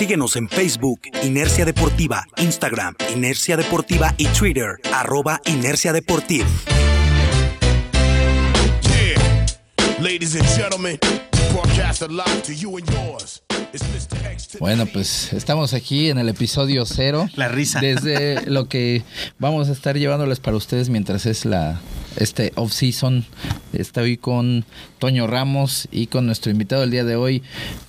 Síguenos en Facebook, Inercia Deportiva, Instagram, Inercia Deportiva y Twitter, arroba Inercia Deportiva. Bueno, pues estamos aquí en el episodio cero. La risa. Desde lo que vamos a estar llevándoles para ustedes mientras es la este off-season. Estoy con Toño Ramos y con nuestro invitado el día de hoy,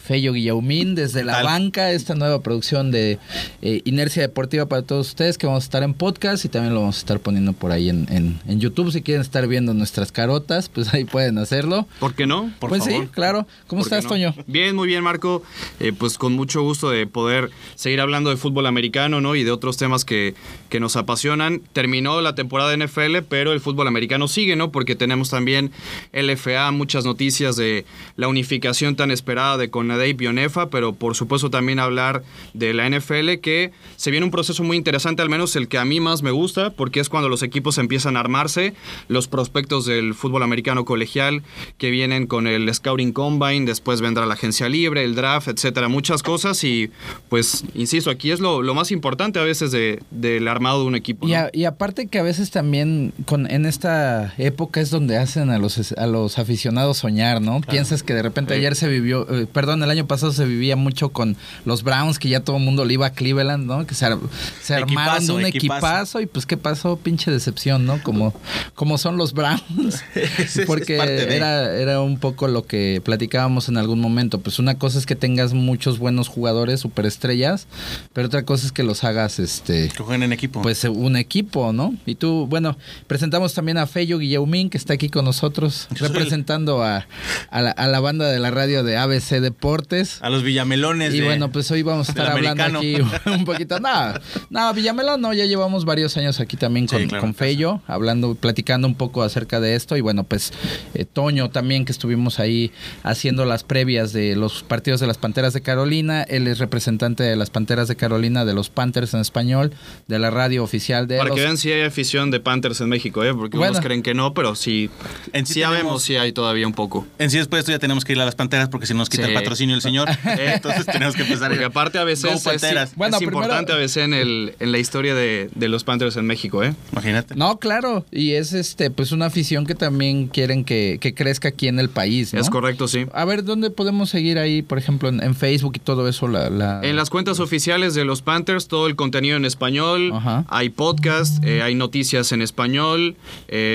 Fello Guillaumín, desde la banca, esta nueva producción de eh, Inercia Deportiva para todos ustedes, que vamos a estar en podcast y también lo vamos a estar poniendo por ahí en, en, YouTube. Si quieren estar viendo nuestras carotas, pues ahí pueden hacerlo. ¿Por qué no? Por pues sí, claro. ¿Cómo estás, Toño? Bien, muy bien, Marco. Eh, pues con mucho gusto de poder seguir hablando de fútbol americano, ¿no? Y de otros temas que, que nos apasionan. Terminó la temporada de NFL, pero el fútbol americano sigue, ¿no? Porque tenemos también LFA, muchas noticias de la unificación tan esperada de CONADE y Bionefa, pero por supuesto también hablar de la NFL, que se viene un proceso muy interesante, al menos el que a mí más me gusta, porque es cuando los equipos empiezan a armarse, los prospectos del fútbol americano colegial que vienen con el Scouting Combine, después vendrá la agencia libre, el draft, etcétera, muchas cosas y pues, insisto, aquí es lo, más importante a veces de, del armado de un equipo. Y, aparte que a veces también con, en esta época es donde hacen a los, a los aficionados soñar, ¿no? Piensas que de repente ayer se vivió, eh, perdón, el año pasado se vivía mucho con los Browns, que ya todo el mundo le iba a Cleveland, ¿no? Que se, se armaron un equipazo. y pues qué pasó, pinche decepción, ¿no? Como, como son los Browns. Porque era, era un poco lo que platicábamos en algún momento. Pues una cosa es que tengas muchos buenos jugadores, superestrellas, pero otra cosa es que los hagas, este... Que jueguen en equipo. Pues un equipo, ¿no? Y tú, bueno, presentamos también a Feyo Guillaumín, que está aquí con nosotros, representando a, a, la, banda de la radio de ABC Deportes. A los Villamelones. Y bueno, pues hoy vamos a estar hablando aquí un poquito. No, no, Villamelón no, ya llevamos varios años aquí también con, con Fello, hablando, platicando un poco acerca de esto. Y bueno, pues eh, Toño también, que estuvimos ahí haciendo las previas de los partidos de las Panteras de Carolina. Él es representante de las Panteras de Carolina, de los Panthers en español, de la radio oficial de Para que vean si hay afición de Panthers en México, ¿eh? porque bueno, creen que no, pero sí, en sí, sabemos si hay todavía un poco. En sí después de esto ya tenemos que ir a las Panteras porque si nos quita el patrocinio el señor, entonces tenemos que empezar. Porque aparte a veces es, bueno, es importante a veces en, el, en la historia de, de, los Panthers en México, ¿eh? Imagínate. No, claro, y es este pues una afición que también quieren que, que crezca aquí en el país, ¿no? Es correcto, sí. A ver, ¿dónde podemos seguir ahí, por ejemplo, en, en Facebook y todo eso? La, En las cuentas oficiales de los Panthers, todo el contenido en español, hay podcast, eh, hay noticias en español, eh,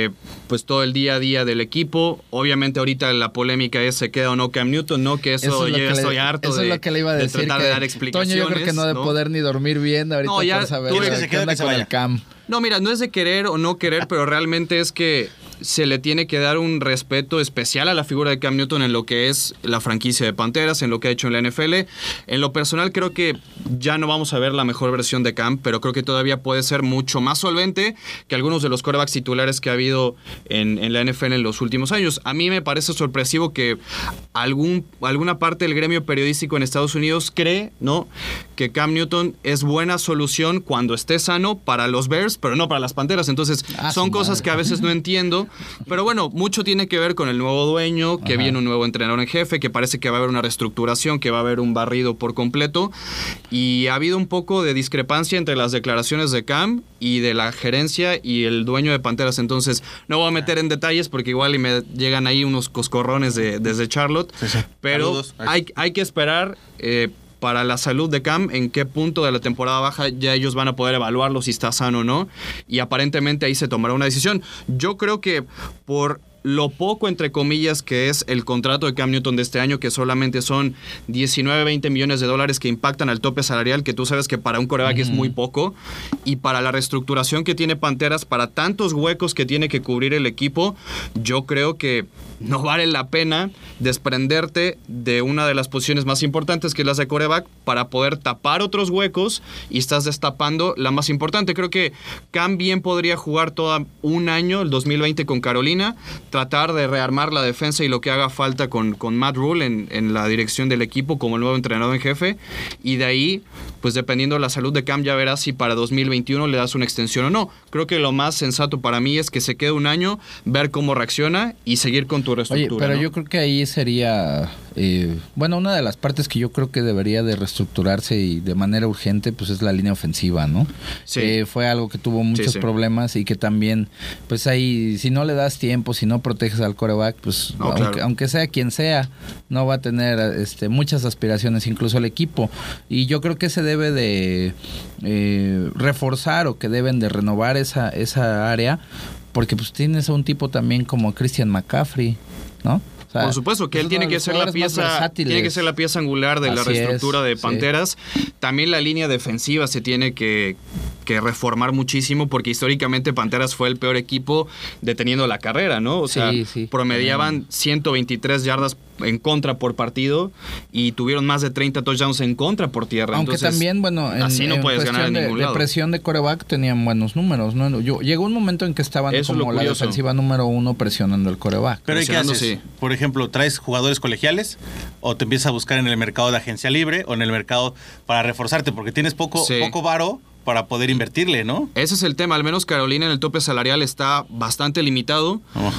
pues todo el día a día del equipo. Obviamente ahorita la polémica es se queda o no Cam Newton, ¿no? Que eso, ya estoy harto eso de, es lo que le iba a decir, tratar de dar explicaciones. Toño yo creo que no de poder ni dormir bien ahorita no, ya, por saber que se queda con el Cam. No, mira, no es de querer o no querer, pero realmente es que se le tiene que dar un respeto especial a la figura de Cam Newton en lo que es la franquicia de Panteras, en lo que ha hecho en la NFL. En lo personal creo que ya no vamos a ver la mejor versión de Cam, pero creo que todavía puede ser mucho más solvente que algunos de los corebacks titulares que ha habido en, en la NFL en los últimos años. A mí me parece sorpresivo que algún, alguna parte del gremio periodístico en Estados Unidos cree ¿no? que Cam Newton es buena solución cuando esté sano para los Bears, pero no para las Panteras. Entonces ah, son cosas que a veces no entiendo pero bueno, mucho tiene que ver con el nuevo dueño, que viene un nuevo entrenador en jefe, que parece que va a haber una reestructuración, que va a haber un barrido por completo. Y ha habido un poco de discrepancia entre las declaraciones de Cam y de la gerencia y el dueño de Panteras. Entonces, no voy a meter en detalles porque igual y me llegan ahí unos coscorrones de, desde Charlotte. Pero hay, hay que esperar. Eh, para la salud de Cam, en qué punto de la temporada baja ya ellos van a poder evaluarlo si está sano o no. Y aparentemente ahí se tomará una decisión. Yo creo que por lo poco, entre comillas, que es el contrato de Cam Newton de este año, que solamente son 19, 20 millones de dólares que impactan al tope salarial, que tú sabes que para un coreback es muy poco, y para la reestructuración que tiene Panteras, para tantos huecos que tiene que cubrir el equipo, yo creo que no vale la pena desprenderte de una de las posiciones más importantes, que es la de coreback, para poder tapar otros huecos y estás destapando la más importante. Creo que Cam bien podría jugar todo un año, el 2020 con Carolina, tratar de rearmar la defensa y lo que haga falta con, con Matt Rule en, en, la dirección del equipo como el nuevo entrenador en jefe. Y de ahí, pues dependiendo de la salud de Cam, ya verás si para 2021 le das una extensión o no. Creo que lo más sensato para mí es que se quede un año, ver cómo reacciona y seguir con tu reestructura. Oye, pero yo creo que ahí sería eh, bueno, una de las partes que yo creo que debería de reestructurarse y de manera urgente, pues es la línea ofensiva, ¿no? Sí. Eh, fue algo que tuvo muchos sí. problemas y que también, pues ahí, si no le das tiempo, si no proteges al coreback, pues No, aunque, claro. aunque sea quien sea, no va a tener este, muchas aspiraciones, incluso el equipo. Y yo creo que se debe de eh, reforzar o que deben de renovar esa, esa área, porque pues tienes a un tipo también como Christian McCaffrey, ¿no? Sea, Por supuesto que es él tiene de que ser la pieza, tiene que ser la pieza angular de la es, reestructura de sí. Panteras. También la línea defensiva se tiene que, que reformar muchísimo porque históricamente Panteras fue el peor equipo deteniendo la carrera, ¿no? O sea, Sí, sí. promediaban 123 yardas en contra por partido y tuvieron más de 30 touchdowns en contra por tierra. Aunque Entonces, también, bueno, en, así no en puedes ganar en de, ningún de lado. presión de coreback tenían buenos números, ¿no? Yo, llegó un momento en que estaban Eso como la defensiva número uno presionando el coreback. Pero ¿y qué haces? sí. Por ejemplo, ¿traes jugadores colegiales o te empiezas a buscar en el mercado de agencia libre o en el mercado para reforzarte? Porque tienes poco, Sí. poco varo para poder invertirle, ¿no? Ese es el tema, al menos Carolina en el tope salarial está bastante limitado. Oh.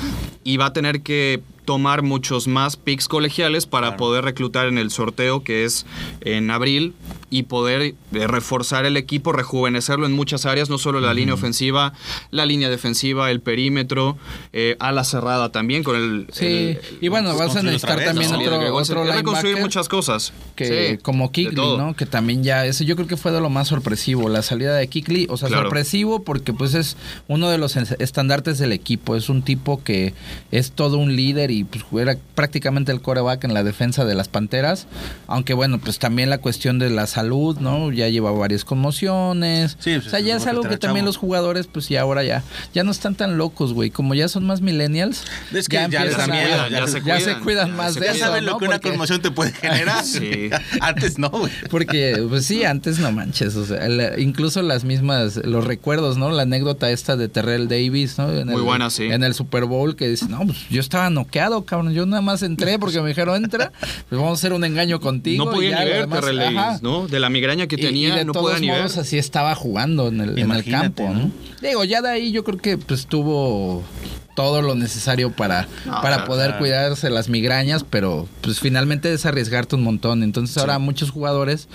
y va a tener que tomar muchos más picks colegiales para Claro. poder reclutar en el sorteo que es en abril y poder eh, reforzar el equipo, rejuvenecerlo en muchas áreas, no solo la línea ofensiva, la línea defensiva, el perímetro, eh, ala cerrada también con el... Sí, el- y bueno, pues, vas a construir necesitar vez, también ¿no? otro, otro linebacker muchas cosas. que Sí, como Kikli. ¿no? Que también ya, eso yo creo que fue de lo más sorpresivo, la salida de Kikli, o sea, Claro. sorpresivo porque pues es uno de los es- estandartes del equipo, es un tipo que es todo un líder y pues era prácticamente el coreback en la defensa de las Panteras, aunque bueno, pues también la cuestión de la salud, ¿no? Ya lleva varias conmociones, Sí, pues, o sea, ya es algo que también los jugadores pues ya ahora ya, ya no están tan locos, güey, como ya son más millennials, Es que ya les empiezan da a- miedo, ya se ya se cuidan, cuidan ya más se de Ya eso, saben lo que una conmoción te puede generar. Sí. Antes no, güey. Porque, pues sí, antes no manches, o sea, la- incluso las mismas, los recuerdos, ¿no? La anécdota esta de Terrell Davis, ¿no? En Muy el, buena, sí. En el Super Bowl que dice, no, pues yo estaba noqueado, cabrón, yo nada más entré porque me dijeron, entra, pues vamos a hacer un engaño contigo. No y podía ya, ni ¿no? De la migraña que Y- y, tenía, de no todos podía ni ver. así estaba jugando en el, en el Imagínate, campo, ¿no? ¿no? Digo, ya de ahí yo creo que pues tuvo todo lo necesario para, No, para poder cuidarse las migrañas, pero pues finalmente es arriesgarte un montón. Entonces ahora muchos jugadores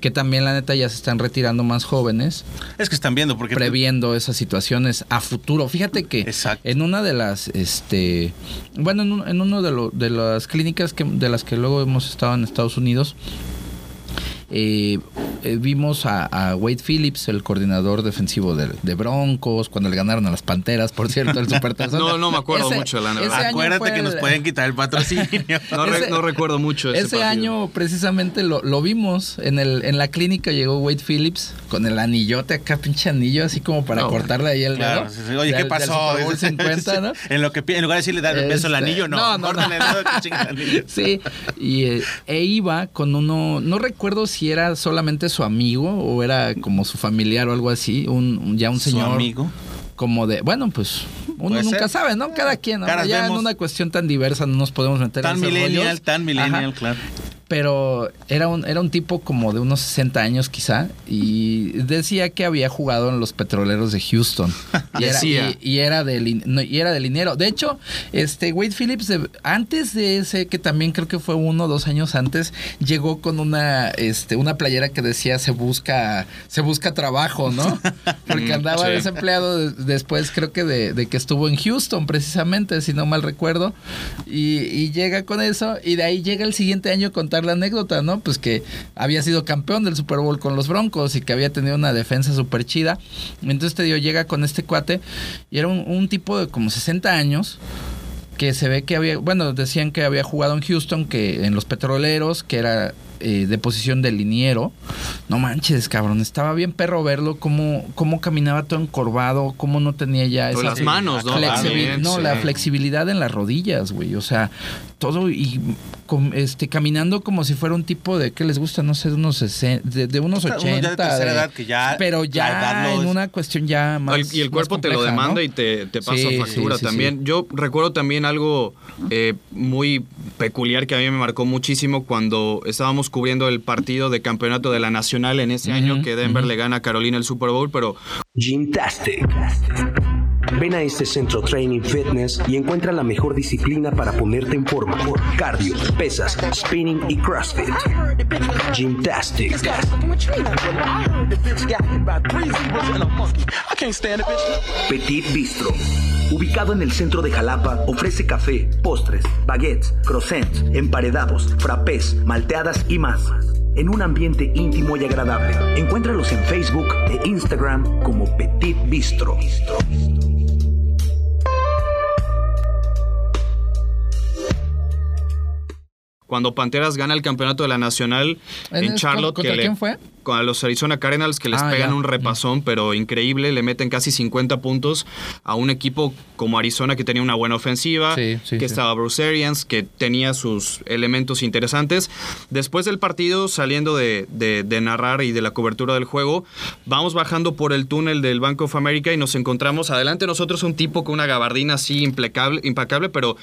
que también la neta ya se están retirando más jóvenes, Es que están viendo porque previendo esas situaciones a futuro. Fíjate que Exacto. en una de las, este, bueno, en, un- en uno de, lo- de las clínicas que, de las que luego hemos estado en Estados Unidos, eh, eh, vimos a, a Wade Phillips, el coordinador defensivo de, de Broncos, cuando le ganaron a las Panteras, por cierto, el Supertazón. No, no me acuerdo mucho, la verdad. ese año Acuérdate que nos el- pueden quitar el patrocinio. No, re- Ese- no recuerdo mucho ese, ese año precisamente lo, lo vimos en el en la clínica llegó Wade Phillips con el anillote acá pinche anillo así como para No. cortarle ahí el Claro, dedo. sí, sí. Oye, ¿qué Del- del pasó? Super Bowl 50, ¿no? En, lo que, en lugar de decirle dar el beso al Este, anillo, no. no, no, el dedo, que chinga el anillo. Sí, y eh, e iba con uno, no recuerdo si era solamente su amigo o era como su familiar o algo así, un, ya un Su señor amigo. como de, bueno, pues uno Puede nunca ser. sabe, ¿no? Cada quien, ¿no? Ya en una cuestión tan diversa no nos podemos meter Tan en millennial, rollos. tan millennial, Ajá. claro. Pero era un, era un tipo como de unos 60 años quizá y decía que había jugado en los petroleros de Houston. Y era, y, y era de lin- no, y era de dinero. De hecho este Wade Phillips antes de ese que también creo que fue uno o dos años antes llegó con una este una playera que decía se busca se busca trabajo no porque Mm, andaba sí. desempleado de- después creo que de, de que estuvo en Houston precisamente si no mal recuerdo. Y, y llega con eso y de ahí llega el siguiente año a la anécdota, ¿no? Pues que había sido campeón del Super Bowl con los Broncos y que había tenido una defensa súper chida. Entonces te digo, llega con este cuate y era un, un tipo de como 60 años que se ve que había, bueno, decían que había jugado en Houston, que en los petroleros, que era eh, de posición de liniero. No manches, cabrón, estaba bien perro verlo, cómo, cómo caminaba todo encorvado, cómo no tenía ya esa las manos, ¿no? flexibil- También, no, sí. la flexibilidad en las rodillas, güey. O sea, todo y com- este caminando como si fuera un tipo de que les gusta, no sé, de unos, sesen- de, de unos Uno 80. ya de tercera de- edad que ya pero ya en una cuestión ya más. El- y el cuerpo te lo demanda ¿no? y te, te pasa Sí, factura sí, sí, también. sí. Yo recuerdo también algo eh, muy peculiar que a mí me marcó muchísimo cuando estábamos cubriendo el partido de campeonato de la Nacional en ese año que Denver le gana a Carolina el Super Bowl, pero Gymtastic. Ven a este centro Training Fitness y encuentra la mejor disciplina para ponerte en forma. Cardio, pesas, spinning y CrossFit. Gymnastics. Petit Bistro. Ubicado en el centro de Jalapa, ofrece café, postres, baguettes, croissants, emparedados, frappés, malteadas y más. En un ambiente íntimo y agradable. Encuéntralos en Facebook e Instagram como Petit Bistro. Cuando Panteras gana el campeonato de la Nacional ¿En Charlotte. contra que le- quién fue? Con los Arizona Cardinals que les Ah, pegan ya. un repasón, pero increíble. Le meten casi 50 puntos a un equipo como Arizona que tenía una buena ofensiva, Sí, sí, que sí. estaba Bruce Arians, que tenía sus elementos interesantes. Después del partido, saliendo de, de- de narrar y de la cobertura del juego, vamos bajando por el túnel del Bank of America y nos encontramos adelante nosotros un tipo con una gabardina así impecable, impecable pero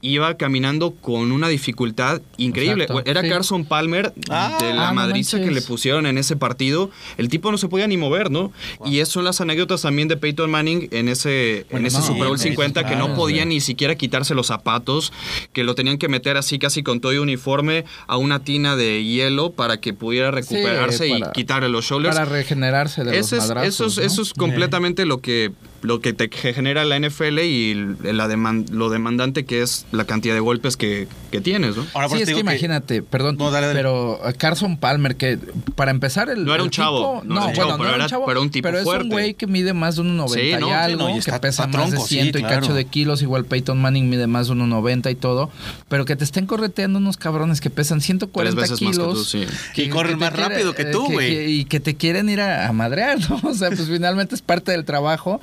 iba caminando con una dificultad increíble. Exacto, Era sí. Carson Palmer Ah, de la ah, no madriza que le pusieron en ese partido. El tipo no se podía ni mover, ¿no? Y esas son las anécdotas también de Peyton Manning en ese, en ese no, Super Bowl sí, 50 que no podía ni siquiera quitarse los zapatos, que lo tenían que meter así casi con todo y uniforme a una tina de hielo para que pudiera recuperarse para- y quitarle los shoulders. Para regenerarse de Ese los es, madrazos, eso es, ¿no? eso es completamente lo que lo que te genera la NFL y la deman- lo demandante que es la cantidad de golpes que, que tienes, ¿no? Ahora, sí, es que imagínate, perdón, No, dale, dale. pero eh, Carson Palmer, que para empezar el No era un chavo, no no, era un bueno, chavo, no pero era un chavo, pero un tipo pero es un güey que mide más de 1.90 Sí, no, y sí, algo, no, y que está- pesa está más de tronco, sí, 100 y claro. cacho de kilos, igual Peyton Manning mide más de 1.90 y todo, pero que te estén correteando unos cabrones que pesan 140 Tres veces más kilos. que tú, sí. Y corren más quiere- rápido que eh, tú, güey. Y que te quieren ir a, a madrear, ¿no? O sea, pues finalmente es parte del trabajo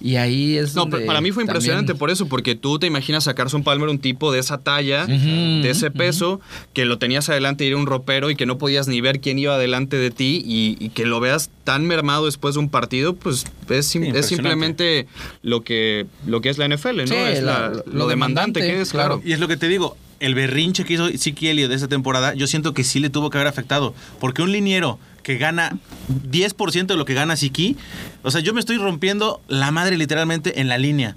y ahí es No, donde para mí fue también- impresionante por eso, porque tú te imaginas a Carson Palmer un tipo de esa talla, de ese peso, que lo tenías adelante y era un ropero y que no podías ni ver quién iba adelante de ti y, y que lo veas tan mermado después de un partido, pues es, sim- es simplemente lo que, lo que es la NFL, ¿no? Sí, es la- la- lo lo, demandante, demandante, que es, claro. claro. Y es lo que te digo, el berrinche que hizo Zeke Elliott de esa temporada, yo siento que sí le tuvo que haber afectado. Porque un liniero que gana 10% de lo que gana Siki, o sea, yo me estoy rompiendo la madre literalmente en la línea,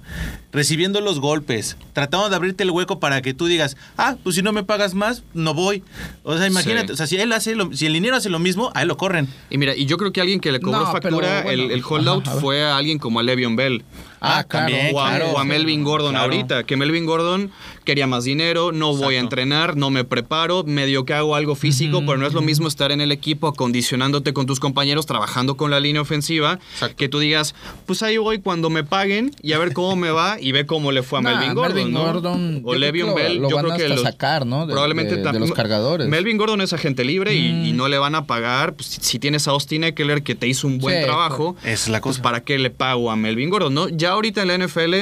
recibiendo los golpes, tratando de abrirte el hueco para que tú digas, ah, pues si no me pagas más, no voy. O sea, imagínate, Sí. o sea, si él hace lo- si el liniero hace lo mismo, a él lo corren. Y mira, y yo creo que alguien que le cobró No, factura pero bueno, el, el holdout ajá, a ver. fue a alguien como a Le'Veon Bell. Ah, claro. también, o a, claro. o a Melvin Gordon Claro. ahorita, que Melvin Gordon quería más dinero, no voy a entrenar, no me preparo, medio que hago algo físico, pero no es lo mismo estar en el equipo acondicionándote con tus compañeros, trabajando con la línea ofensiva, Exacto. que tú digas, pues ahí voy cuando me paguen y a ver cómo me va y ve cómo le fue a Nah, Melvin Gordon. Melvin ¿no? Gordon, yo o Le'Veon Bell, lo yo van creo que los- sacar, ¿no? De- probablemente de- los cargadores. Mm. Melvin Gordon es agente libre y, y no le van a pagar. pues, si tienes a Austin Eckler que te hizo un buen Sí, trabajo, es la pues cosa. ¿para qué le pago a Melvin Gordon? ¿no? Ya ahorita en la NFL,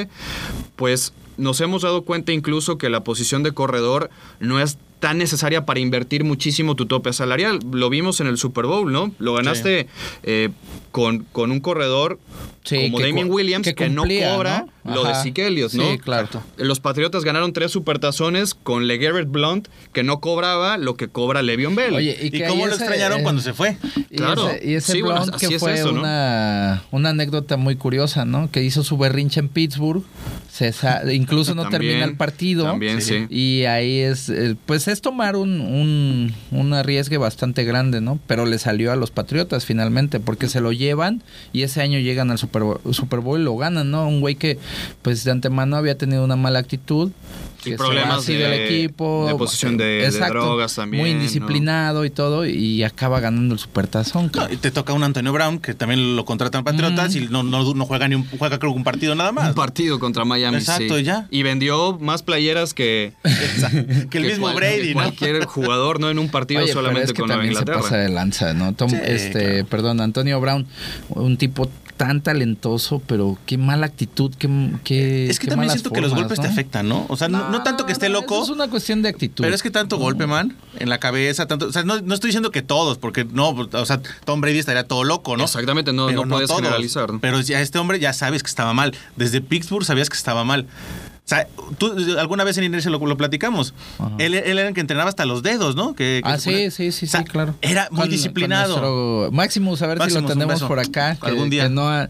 pues nos hemos dado cuenta incluso que la posición de corredor no es tan necesaria para invertir muchísimo tu tope salarial. Lo vimos en el Super Bowl, ¿no? Lo ganaste eh, con, con un corredor Sí, como Damien Williams que, que no cobra ¿no? Lo de Ajá. Elliott, ¿no? Sí, claro. Los Patriotas ganaron tres supertazones con LeGarrette Blunt, que no cobraba lo que cobra Le'Veon Bell. Oye, ¿Y, que cómo lo ese, extrañaron eh, cuando se fue? Y Claro. ese, y ese Sí, bueno, Blount así que es fue eso, ¿no? una, una anécdota muy curiosa, ¿no? Que hizo su berrinche en Pittsburgh, se sa- incluso no También, termina el partido. También, sí. Y ahí es, eh, pues es tomar un, un, un arriesgue bastante grande, ¿no? Pero le salió a los Patriotas finalmente, porque se lo llevan y ese año llegan al Super Bowl, Super Bowl y lo ganan, ¿no? Un güey que, pues de antemano había tenido una mala actitud. Y problemas así de- del equipo. de posesión de- de drogas también, Muy ¿no? indisciplinado y todo, y acaba ganando el Supertazón. No, y te toca un Antonio Brown, que también lo contratan Patriotas y no, no, no juega ni un, juega creo que un partido nada más. Un partido contra Miami. Exacto, sí. ya. Y vendió más playeras que, que el mismo cual- Brady. Cualquier jugador, ¿no? En un partido Oye, pero solamente es que con también se Inglaterra. pasa de lanza, ¿no? Tom- Sí, este, claro. perdón, Antonio Brown, un tipo tan talentoso, pero qué mala actitud, qué, qué Es que qué también siento que los formas, golpes te afectan, ¿no? O sea, no, no tanto que esté loco, eso Es una cuestión de actitud. pero es que tanto golpe, man, en la cabeza, tanto, o sea, no, no estoy diciendo que todos, porque no, o sea, Tom Brady estaría todo loco, ¿no? Exactamente, no- Pero no puedes todos. generalizar, ¿no? Pero ya este hombre ya sabes que estaba mal. Desde Pittsburgh sabías que estaba mal. O sea, tú alguna vez en Inercia lo, lo platicamos. Él, él era el que entrenaba hasta los dedos, ¿no? Que, que Ah, sí, sí, sí, O sea, sí, claro. Era muy Con- disciplinado. con nuestro Maximus, a ver si lo tenemos por acá. que- Algún día. que no ha-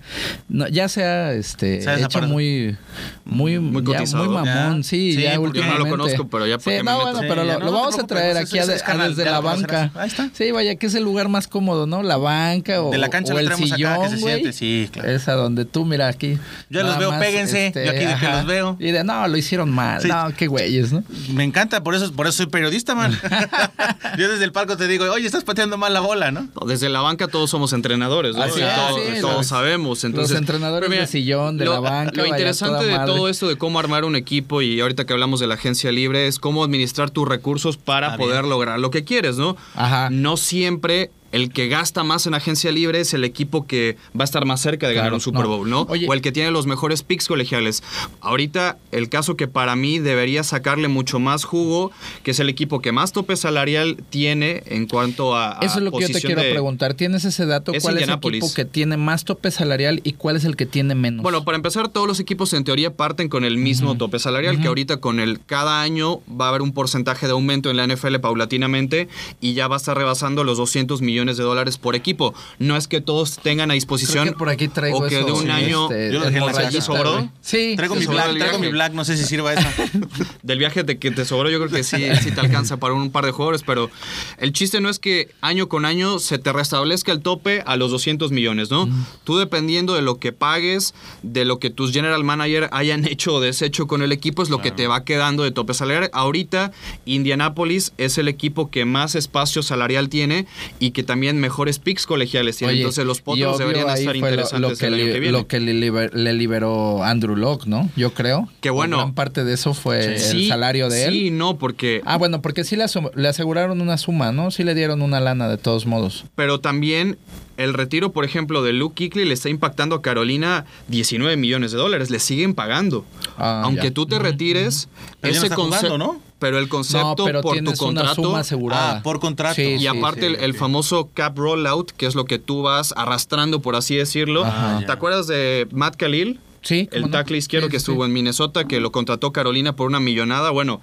no- ya se ha este, hecho muy, muy, Muy ya muy mamón. Ya. Sí, Sí, ya yo no lo últimamente. conozco, pero ya Sí, me no, bueno, pero lo, no, lo no te vamos a traer aquí es- a- es a canal, desde la banca. Ahí está. Sí, vaya, que es el lugar más cómodo, ¿no? La banca o, De la cancha o el sillón, que se güey. siente, sí, claro. Es a donde tú, mira, aquí. Yo los veo, este, péguense, yo aquí de que los veo. No, lo hicieron mal. Sí. No, qué güeyes, ¿no? Me encanta, por eso, por eso soy periodista, man. Yo desde el palco te digo, oye, estás pateando mal la bola, ¿no? No, Desde la banca todos somos entrenadores, ¿no? Así todos, sí, todos sabemos. Entonces, los entrenadores pero de sillón, de lo, la banca, Lo interesante de madre. todo esto de cómo armar un equipo y ahorita que hablamos de la agencia libre es cómo administrar tus recursos para Ah, poder bien. lograr lo que quieres, ¿no? Ajá. No siempre el que gasta más en agencia libre es el equipo que va a estar más cerca de ganar Claro, un Super. Bowl, ¿no? Oye. o el que tiene los mejores picks colegiales. Ahorita, el caso que para mí debería sacarle mucho más jugo, que es el equipo que más tope salarial tiene en cuanto a. a Eso es lo que yo te quiero de- preguntar. ¿Tienes ese dato? Es ¿Cuál es el equipo que tiene más tope salarial y cuál es el que tiene menos? Bueno, para empezar, todos los equipos en teoría parten con el mismo tope salarial, que ahorita con el cada año va a haber un porcentaje de aumento en la NFL paulatinamente y ya va a estar rebasando los 200 millones de dólares por equipo. No es que todos tengan a disposición Creo que por aquí traigo o que eso, de un sí, año este, Yo lo dejé en la hemorragita, casa. ¿Sobró? Sí. Traigo mi black, el traigo viaje. mi black, no sé si sirva esa. del viaje de que te sobró, yo creo que sí, sí te alcanza para un par de jugadores, pero el chiste no es que año con año se te restablezca el tope a los 200 millones, ¿no? Tú dependiendo de lo que pagues, de lo que tus general manager hayan hecho o deshecho con el equipo, es lo que te va quedando de tope salarial. Ahorita, Indianapolis es el equipo que más espacio salarial tiene y que también mejores picks colegiales tiene. Oye, Entonces los potros obvio deberían estar lo- interesantes lo, que el año li- que viene. Lo que le, liber- le liberó Andrew Locke, ¿no? Yo creo. Que bueno. Gran parte de eso fue el Sí, salario de él. Sí, no, porque Ah, bueno, porque sí le, aseguraron una suma, ¿no? Sí le dieron una lana de todos modos. pero también el retiro, por ejemplo, de Luke Kuechly le está impactando a Carolina 19 millones de dólares. Le siguen pagando. Ah, Aunque ya. tú te retires, ese concepto, ¿no? Pero el concepto No, pero por tu una contrato suma asegurada. Ah, por contrato. Sí, y sí, aparte sí, el, famoso cap rollout, que es lo que tú vas arrastrando, por así decirlo. Ajá. ¿Te acuerdas de Matt Khalil? Sí, El cómo no. tackle izquierdo Sí, que estuvo en Minnesota, que lo contrató Carolina por una millonada. Bueno,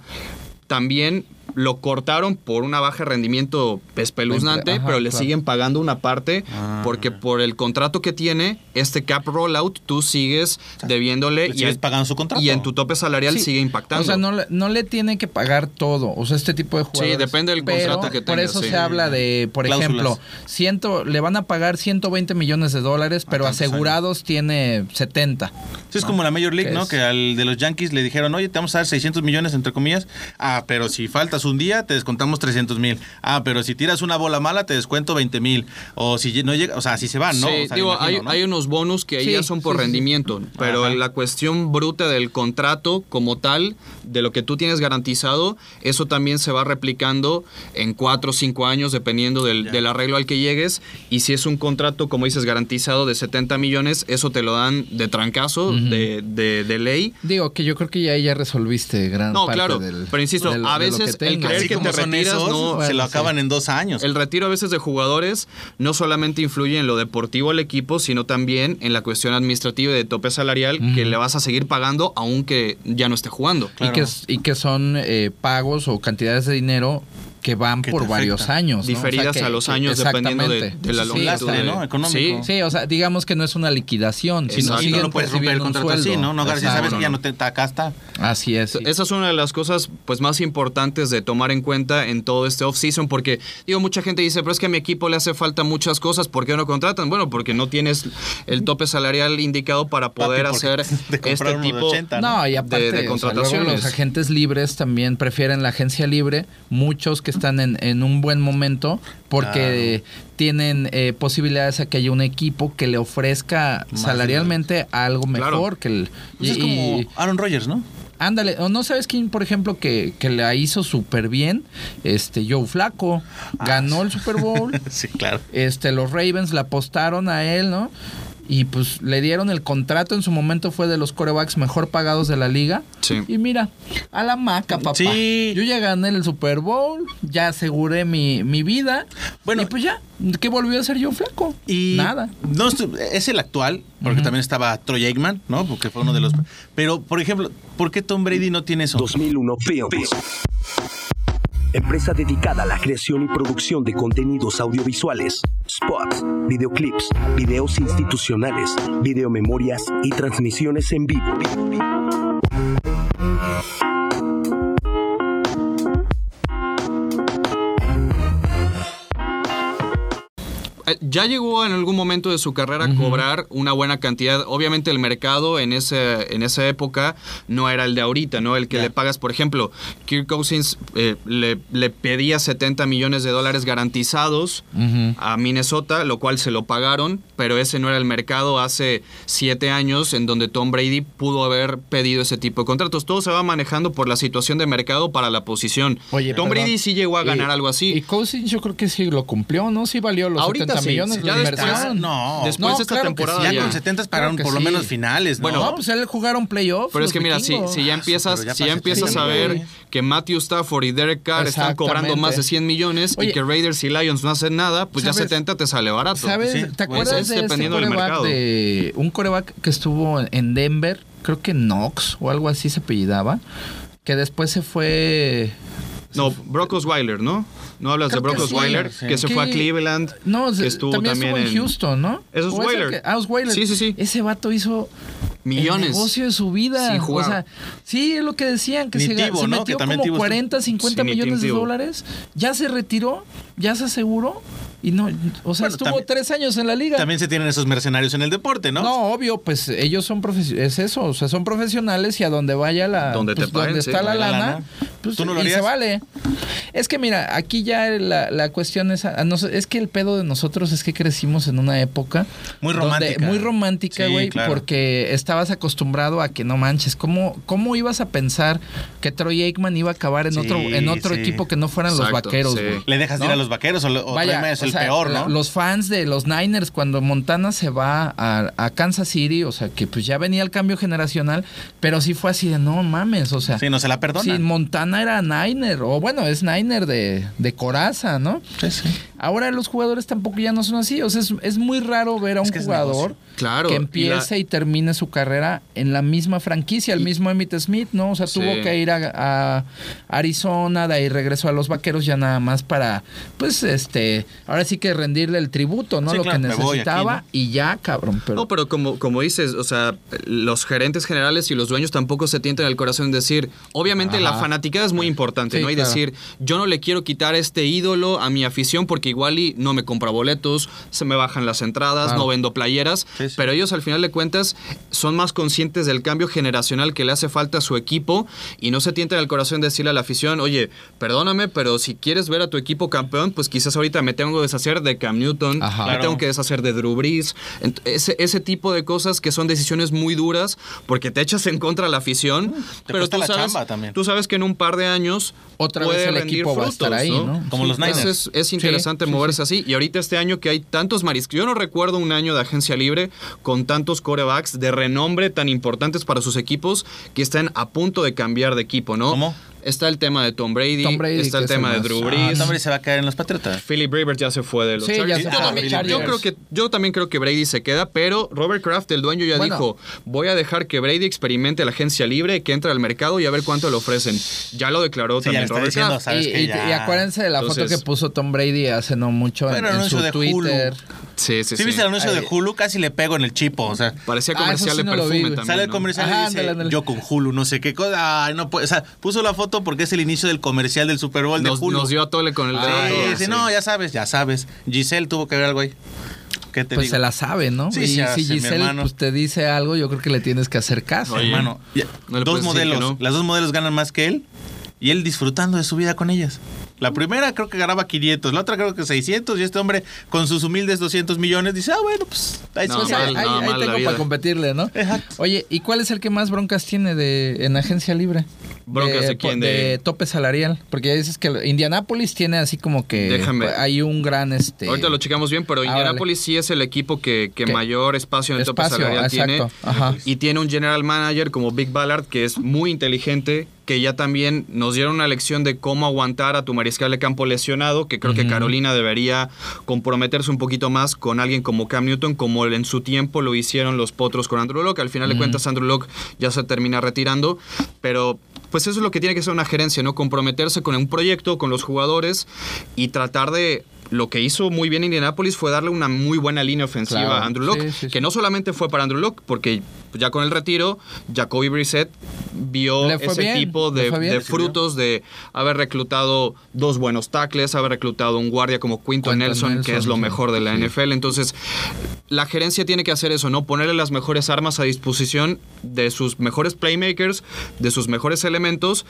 también lo cortaron por una baja de rendimiento espeluznante, Ajá, pero le claro. siguen pagando una parte Ah. porque por el contrato que tiene, este cap rollout, tú sigues debiéndole le y, pagando su contrato. y en tu tope salarial Sí. sigue impactando. O sea, no, le- no le tiene que pagar todo. O sea, este tipo de jugadores. depende del Pero contrato que Por tengas, eso sí. se habla de, por Cláusulas. ejemplo, ciento, le van a pagar 120 millones de dólares, pero tantos asegurados tiene 70. Sí, es como la Major League, ¿Qué ¿no? es? Que al de los Yankees le dijeron, oye, te vamos a dar 600 millones, entre comillas. Ah, pero si un día, te descontamos 300 mil. Ah, pero si tiras una bola mala, te descuento 20 mil. O si no llega, o sea, así se van, ¿no? Sí, O sea, digo, imagino, hay, ¿no? hay unos bonus que ahí Sí, ya son por sí, sí, sí. rendimiento, pero Ajá. la cuestión bruta del contrato como tal, de lo que tú tienes garantizado, eso también se va replicando en cuatro o cinco años dependiendo del, arreglo al que llegues. Y si es un contrato, como dices, garantizado de 70 millones, eso te lo dan de trancazo, de, de- de ley. Digo que yo creo que ya ahí ya resolviste gran No, parte claro, del. pero insisto, a de el creer Así que te son retiras, esos, no- se lo sí. acaban en dos años. El retiro a veces de jugadores no solamente influye en lo deportivo del equipo, sino también en la cuestión administrativa y de tope salarial que le vas a seguir pagando aunque ya no esté jugando. y, que, y que son eh, pagos o cantidades de dinero que van Que por varios años. ¿no? O sea, Diferidas que- a los que- años dependiendo de, de la Sí, longitud. lastre, de- ¿no? Económico. Sí, Sí, o sea, digamos que no es una liquidación, sino. Sí, siguen no, no puedes romper el contrato así, sueldo. ¿no? No, García, Exacto. sabes que ya no te acá está. Así es. sí. Esa es una de las cosas pues más importantes de tomar en cuenta en todo este off-season porque digo mucha gente dice, pero es que a mi equipo le hace falta muchas cosas, ¿por qué no contratan? Bueno, porque no tienes el tope salarial indicado para poder Papi, hacer te este de tipo 80, No, y de- aparte, de o sea, luego contrataciones. los agentes libres también prefieren la agencia libre, muchos que están en, en un buen momento, porque tienen eh, posibilidades a que haya un equipo que le ofrezca Más salarialmente algo mejor Claro. que el... Pues es y- como y- Aaron Rodgers, ¿no? Ándale, o no sabes quién, por ejemplo, que, que la hizo súper bien, este Joe Flaco, Ah, ganó el Super Bowl, sí, claro. este los Ravens le apostaron a él, ¿no? Y pues le dieron el contrato. En su momento fue de los corebacks mejor pagados de la liga. Sí. Y mira, a la maca, papá. Sí. Yo ya gané el Super Bowl, ya aseguré mi, mi vida. Bueno. y pues ya, ¿qué volvió a ser yo flaco? Y Nada. No, es el actual, porque también estaba Troy Aikman, ¿no? Porque fue uno de los. Pero, por ejemplo, ¿por qué Tom Brady no tiene eso? 2001 Films. Empresa dedicada a la creación y producción de contenidos audiovisuales, spots, videoclips, videos institucionales, videomemorias y transmisiones en vivo. Ya llegó en algún momento de su carrera a cobrar una buena cantidad. Obviamente el mercado en, ese, en esa época no era el de ahorita, ¿no? El que le pagas, por ejemplo, Kirk Cousins eh, le, le pedía 70 millones de dólares garantizados a Minnesota, lo cual se lo pagaron, pero ese no era el mercado hace siete años en donde Tom Brady pudo haber pedido ese tipo de contratos. Todo se va manejando por la situación de mercado para la posición. Oye, Tom perdón. Brady sí llegó a ganar Y- algo así. Y Cousins yo creo que sí lo cumplió, ¿no? Sí valió los Ahorita 70 sí, millones ya después-. No. Después No, de esta claro temporada sí. ya ya. con 70 Claro pararon por lo sí. menos finales, ¿no? Bueno, No, pues él jugaron playoffs. Pero es que mira, si, ya empiezas, pero ya si ya empiezas a ver güey. que Matthew Stafford y Derek Carr están cobrando más de 100 millones Oye, y que Raiders y Lions no hacen nada, pues ya ¿sabes? 70 te sale barato. ¿Sabes? Sí, ¿Te pues, acuerdas es de ese dependiendo del mercado. de un coreback que estuvo en Denver? Creo que Knox o algo así se apellidaba. Que después se fue. No, Brock Osweiler, ¿no? No hablas Creo de Brock que sí. Osweiler, que se fue a Cleveland, No, que estuvo también, también, estuvo en Houston, ¿no? Es ¿O ese Osweiler. ah, Osweiler. Sí, sí, sí. Ese vato hizo Millones. el negocio de su vida. Sin jugar. O sea, sí, es lo que decían, que se, se ¿no? metió Que como Tebow estuvo- 40, 50 Sí, ni millones de dólares. Ya se retiró, ya se aseguró. Y no, o sea, Bueno, estuvo también- tres años en la liga. También se tienen esos mercenarios en el deporte, ¿no? ¿no? obvio, pues ellos son profesionales, es eso, o sea, son profesionales y a donde vaya la Donde te pues, paguen, donde sí, está la lana, lana. pues ¿Tú no lo y se vale. Es que mira, aquí ya la, la cuestión es ah, no sé, es que el pedo de nosotros es que crecimos en una época Muy donde- romántica. muy romántica, Sí, güey, claro. porque estabas acostumbrado a que no manches, ¿cómo cómo ibas a pensar que Troy Aikman iba a acabar en Sí, otro en otro sí. equipo que no fueran los vaqueros, sí. güey? Le dejas de ir a los vaqueros o, lo- o Vaya, o sea, peor, ¿no? Los fans de los Niners, cuando Montana se va a, a Kansas City, o sea, que pues ya venía el cambio generacional, pero sí fue así de no mames, o sea. Sí, no se la perdonan. Sí, Montana era Niner, o bueno, es Niner de, de coraza, ¿no? Sí, sí. Ahora los jugadores tampoco ya no son así, o sea, es, es muy raro ver a Es un que jugador. Claro, que y empiece la- y, termine su carrera en la misma franquicia, el mismo Emmitt Smith, ¿no? O sea, Sí. tuvo que ir a, a Arizona, de ahí regresó a los Vaqueros ya nada más para, pues, este, ahora sí que rendirle el tributo, ¿no? Sí, Lo claro, que aquí, necesitaba ¿no? y ya, cabrón, pero... No, pero como, como dices, o sea, los gerentes generales y los dueños tampoco se tientan el corazón en decir, obviamente la fanaticada es muy importante, Sí, ¿no? Y claro. decir, yo no le quiero quitar este ídolo a mi afición porque igual y no me compra boletos, se me bajan las entradas, Claro. no vendo playeras, Sí, sí. pero ellos al final de cuentas son más conscientes del cambio generacional que le hace falta a su equipo y no se tientan el corazón de decirle a la afición, oye, perdóname, pero si quieres ver a tu equipo campeón, pues quizás ahorita me tengo deshacer de Cam Newton, Ajá. me Claro. tengo que deshacer de Drew Brees. Ese, ese tipo de cosas que son decisiones muy duras porque te echas en contra a la afición. pero cuesta tú la sabes, chamba también. tú sabes que en un par de años Otra puede vez el equipo va a frutos, estar ahí, ¿no? Como los Entonces Niners. Es, es interesante Sí, sí, moverse así. Y ahorita este año que hay tantos mariscos. Yo no recuerdo un año de agencia libre con tantos corebacks de renombre tan importantes para sus equipos que están a punto de cambiar de equipo, ¿no? ¿Cómo? Está el tema de Tom Brady, Tom Brady, está el tema de Drew Ah, Brees. Ah, Tom Brady se va a caer en los Patriotas. Philip Rivers ya se fue de los Sí, ya Chargers. se yo, también, yo creo que, yo también creo que Brady se queda, pero Robert Kraft, el dueño, ya Bueno. dijo, voy a dejar que Brady experimente la agencia libre, que entre al mercado y a ver cuánto le ofrecen. Ya lo declaró Sí, también Robert diciendo, Kraft. sabes y, que y- ya- y acuérdense de la Entonces- foto que puso Tom Brady hace no mucho en, en anuncio su de Hulu. Twitter. Sí, sí, ¿Sí, sí. viste el anuncio Ay. de Hulu? Casi le pego en el chipo, o sea... Parecía Ah, comercial sí de no vi, perfume también. Sale el ¿no? comercial Ajá, y dice, yo con Hulu, no sé qué cosa. Ay, no puede. O sea, puso la foto porque es el inicio del comercial del Super Bowl Nos, de Hulu. nos dio a tole con el Sí, dedo. todo, dice, sí. no, ya sabes, ya sabes. Giselle tuvo que ver algo ahí. ¿Qué te Pues digo? se la sabe, ¿no? Sí, y hace, si Giselle pues, te dice algo, yo creo que le tienes que hacer caso. Oye, Hermano, ya- no le dos modelos. no. Las dos modelos ganan más que él. Y él disfrutando de su vida con ellas. La primera creo que ganaba 500, la otra creo que 600. Y este hombre con sus humildes 200 millones dice, ah, bueno, pues ahí No, mal, ahí- no, ahí tengo para competirle, ¿no? Exacto. Oye, ¿y cuál es el que más broncas tiene de en agencia libre? ¿Broncas de quién? de De- tope salarial. Porque ya dices que Indianapolis tiene así como que Déjame. hay un gran este Ahorita lo checamos bien, pero Ah, Indianapolis sí es el equipo que, que mayor espacio en el tope salarial tiene. Ajá. Y tiene un general manager como Big Ballard que es muy inteligente, que ya también nos dieron una lección de cómo aguantar a tu mariscal de campo lesionado, que creo que Carolina debería comprometerse un poquito más con alguien como Cam Newton, como en su tiempo lo hicieron los potros con Andrew Locke. Al final de cuentas, Andrew Locke ya se termina retirando, pero pues eso es lo que tiene que ser una gerencia, ¿no? Comprometerse con un proyecto, con los jugadores y tratar de lo que hizo muy bien Indianapolis fue darle una muy buena línea ofensiva Claro. a Andrew Locke, Sí, sí, sí. que no solamente fue para Andrew Locke, porque ya con el retiro, Jacoby Brissett vio ese bien, tipo de, fue bien. de frutos de haber reclutado dos buenos tackles, haber reclutado un guardia como Quinton Quentin Nelson, que es lo mejor de la Sí. NFL. Entonces, la gerencia tiene que hacer eso, ¿no? Ponerle las mejores armas a disposición de sus mejores playmakers, de sus mejores elementos,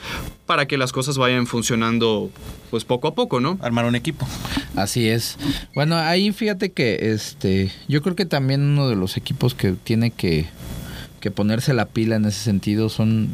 para que las cosas vayan funcionando, pues poco a poco, ¿no? Armar un equipo. Así es. Bueno, ahí fíjate que este, yo creo que también uno de los equipos que tiene que, que ponerse la pila en ese sentido son,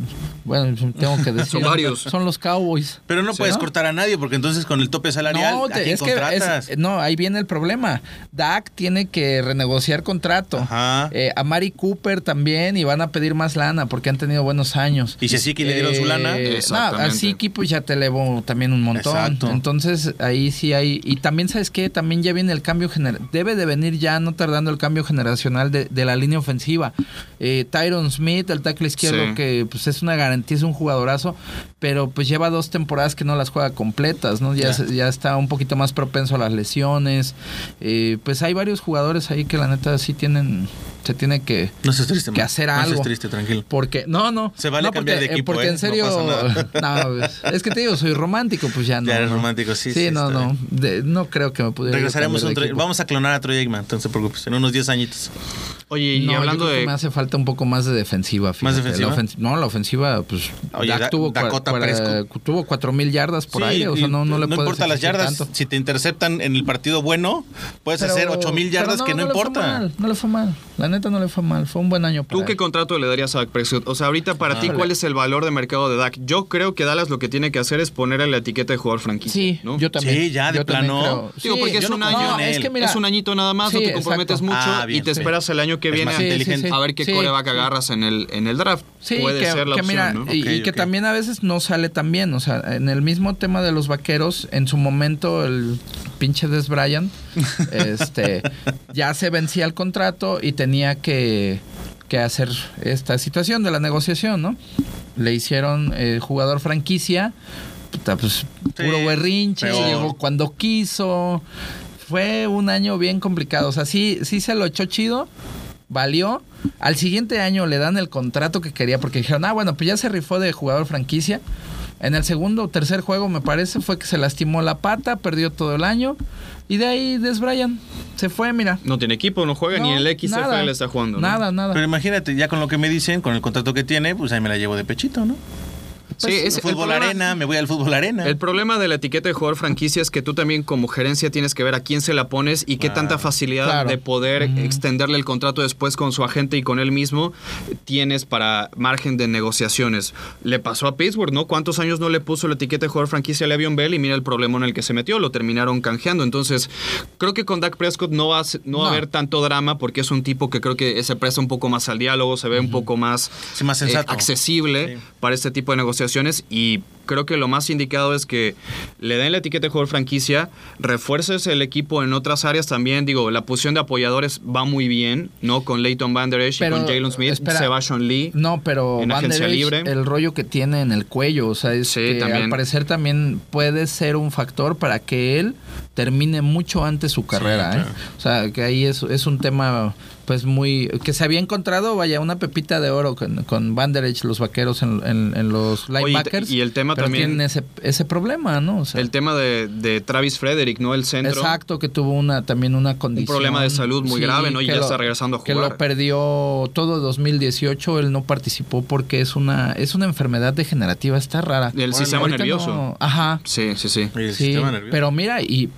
bueno, tengo que decir, Son varios. Son los Cowboys. Pero no Sí, puedes ¿no? cortar a nadie porque entonces con el tope salarial, No, ¿a te- quién es que contratas? es- no, ahí viene el problema. Dak tiene que renegociar contrato. Ajá. Eh, a Mari Cooper también y van a pedir más lana porque han tenido buenos años. Y si a Siki le dieron su lana. Eh, no, Exactamente. Siki pues ya te elevó también un montón. Exacto. Entonces ahí sí hay. Y también, ¿sabes qué? También ya viene el cambio. Debe de venir ya, no tardando el cambio generacional de, de la línea ofensiva. Eh, Tyron Smith, el tackle izquierdo, Sí. que pues es una garantía, es un jugadorazo, pero pues lleva dos temporadas que no las juega completas, ¿no? Ya, Ya. se- ya está un poquito más propenso a las lesiones. Eh, pues hay varios jugadores ahí que la neta sí tienen. Se tiene que. No seas triste, que man. hacer No algo. seas triste, tranquilo. Porque, no, no. Se vale no, cambiar de porque, equipo, Porque ¿eh? en No serio. pasa nada. no, es- es que te digo, soy romántico, pues ya no. Ya eres no. romántico, sí, Sí, sí, no, no. De- no creo que me pudiera. Regresaremos cambiar un. Vamos a clonar a Troy Aikman, entonces no te preocupes. En unos 10 añitos. Oye, y No, hablando creo que de... me hace falta un poco más de defensiva. fíjate. defensiva? La no, la ofensiva, pues. Oye, Dak Da- tuvo, Dakota tuvo cuatro mil yardas por Sí, aire. O sea, no, no le puedes importa las yardas. tanto. Si te interceptan en el partido bueno, puedes Pero- hacer 8 mil yardas que no, le fue importa. mal, no le fue mal. La neta no le fue mal. Fue un buen año para ¿Tú qué él. contrato le darías a Dak Prescott? O sea, ahorita para ti. ¿cuál es el valor de mercado de Dak? Yo creo que Dallas lo que tiene que hacer es ponerle la etiqueta de jugador franquicia. Sí, ¿no? yo también. Sí, ya, de Yo plano. Digo, porque es no un año. en es un añito nada más, no te comprometes mucho Ah, y te esperas el año que viene más a, ver qué Sí. Coreback agarras en el, en el draft. Sí, Puede que, ser la que opción, mira, ¿no? y, que también a veces no sale tan bien. O sea, en el mismo tema de los vaqueros, en su momento el pinche Des Bryant, este, ya se vencía el contrato y tenía que, que hacer esta situación de la negociación, ¿no? Le hicieron eh, jugador franquicia, puta, pues puro Sí, berrinche, peor. llegó cuando quiso. Fue un año bien complicado. O sea, sí, sí se lo echó chido valió. Al siguiente año le dan el contrato que quería porque dijeron, ah, bueno, pues ya se rifó de jugador franquicia. En el segundo o tercer juego, me parece, fue que se lastimó la pata, perdió todo el año. Y de ahí Des Bryant se fue, mira. No tiene equipo, no juega, ni No, en el XFL nada, está jugando. ¿no? Nada, nada. Pero imagínate, ya con lo que me dicen, con el contrato que tiene, pues ahí me la llevo de pechito, ¿no? Sí, es- el fútbol problema- arena, me voy al fútbol arena. El problema de la etiqueta de jugador franquicia es que tú también como gerencia tienes que ver a quién se la pones y qué tanta facilidad Claro. de poder extenderle el contrato después con su agente y con él mismo tienes para margen de negociaciones. Le pasó a Pittsburgh, ¿no? ¿Cuántos años no le puso la etiqueta de jugador franquicia a Le'Veon Bell y mira el problema en el que se metió? Lo terminaron canjeando. Entonces, creo que con Dak Prescott no va, a, no va a No. haber tanto drama porque es un tipo que creo que se presta un poco más al diálogo, se ve un poco más, Sí, más eh, accesible Sí. para este tipo de negociaciones y creo que lo más indicado es que le den la etiqueta de jugador franquicia, refuerces el equipo en otras áreas también. Digo, la posición de apoyadores va muy bien, ¿no? Con Leighton Van Der Esch y con Jalen Smith, espera. Sebastian Lee. No, pero En Van Der agencia Esch, libre. el rollo que tiene en el cuello, o sea, es Sí, que también. al parecer también puede ser un factor para que él termine mucho antes su carrera, ¿eh? claro. O sea, que ahí es, es un tema pues muy que se había encontrado, vaya, una pepita de oro con, con Van Der Esch, los vaqueros en, en- en los Oye, y te- linebackers. y el tema pero también- tienen ese, ese problema, ¿no? O sea, El tema de, de Travis Frederick, ¿no? El centro. Exacto, que tuvo una también una condición. problema de salud muy grave, ¿no? Y que ya está regresando a Que jugar. lo perdió todo 2018, él no participó porque es una es una enfermedad degenerativa, está rara. El sistema Ahorita nervioso. no- ajá. Sí, sí, sí. El Sí, sistema nervioso. pero mira, y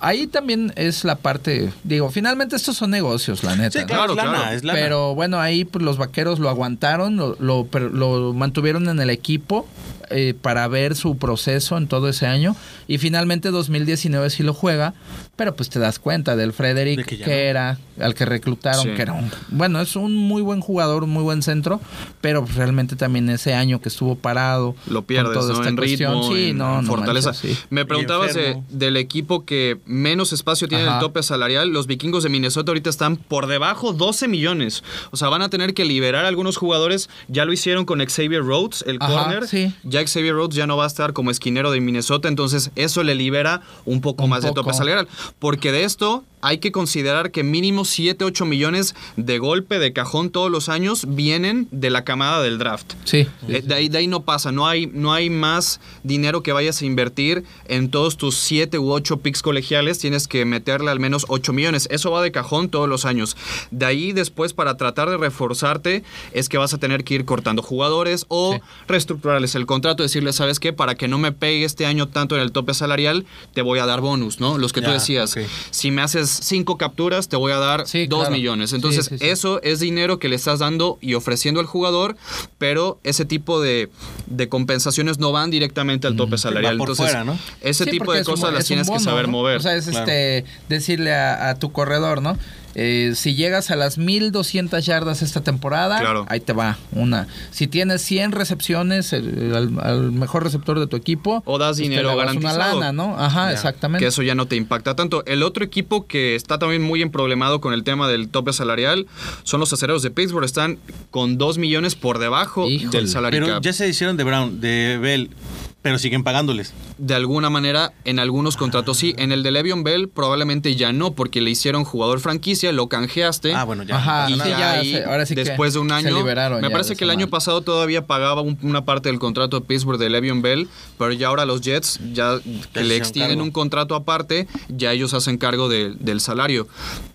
ahí también es la parte, digo, finalmente estos son negocios, la neta. Sí, ¿no? Claro, Claro, es lana, claro. es lana. Pero bueno, ahí pues, los vaqueros lo aguantaron, lo, lo, pero lo mantuvieron en el equipo eh, para ver su proceso en todo ese año. Y finalmente 2019 sí lo juega, pero pues te das cuenta del Frederick De que, que ya no. era, al que reclutaron, Sí. que era un... Bueno, es un muy buen jugador, un muy buen centro, pero pues, realmente también ese año que estuvo parado. Lo con pierdes, toda ¿no? esta En cuestión, ritmo, sí, en, no, en no fortaleza. manches, sí. Me preguntabas de- del equipo que menos espacio tiene en Ajá. el tope salarial. Los vikingos de Minnesota ahorita están por debajo 12 millones. O sea, van a tener que liberar a algunos jugadores. Ya lo hicieron con Xavier Rhodes, el Ajá, corner. sí. Ya Xavier Rhodes ya no va a estar como esquinero de Minnesota. Entonces, eso le libera un poco Un más de poco. tope salarial. Porque de esto hay que considerar que mínimo 7, 8 millones de golpe, de cajón todos los años, vienen de la camada del draft. Sí. Eh, De ahí, de ahí no pasa, no hay, no hay más dinero que vayas a invertir en todos tus 7 u 8 picks colegiales, tienes que meterle al menos 8 millones. Eso va de cajón todos los años. De ahí después para tratar de reforzarte es que vas a tener que ir cortando jugadores o Sí. reestructurarles el contrato, decirles, ¿sabes qué? Para que no me pegue este año tanto en el tope salarial, te voy a dar bonus, ¿no? Los que tú decías. ok. Si me haces 5 capturas, te voy a dar 2 Sí, claro. millones. Entonces, Sí, sí, sí. eso es dinero que le estás dando y ofreciendo al jugador, pero ese tipo de, de compensaciones no van directamente al tope salarial. Por Entonces, fuera, ¿no? ese Sí, tipo de es un- cosas las tienes que saber ¿no? mover. O sea, es Claro. este decirle a, a tu corredor, ¿no? Eh, si llegas a las 1200 yardas esta temporada, Claro. ahí te va una. Si tienes 100 recepciones, el- al, al mejor receptor de tu equipo, O das pues dinero garantizado. Una lana, ¿no? Ajá, Ya. exactamente. que eso ya no te impacta tanto. El otro equipo que está también muy emproblemado con el tema del tope salarial son los acereros de Pittsburgh. Están con 2 millones por debajo Híjole. del salario Pero cap. ya se hicieron de Brown, de Bell, pero siguen pagándoles. De alguna manera, en algunos contratos sí. En el de Le'Veon Bell probablemente ya no, porque le hicieron jugador franquicia, lo canjeaste. Ah, bueno, ya. Ajá, y ya ahí, ahora sí que después de un se año, liberaron me parece que el año pasado todavía pagaba un- una parte del contrato de Pittsburgh de Le'Veon Bell, pero ya ahora los Jets ya que le extienden cargo. un contrato aparte, ya ellos hacen cargo de- del salario.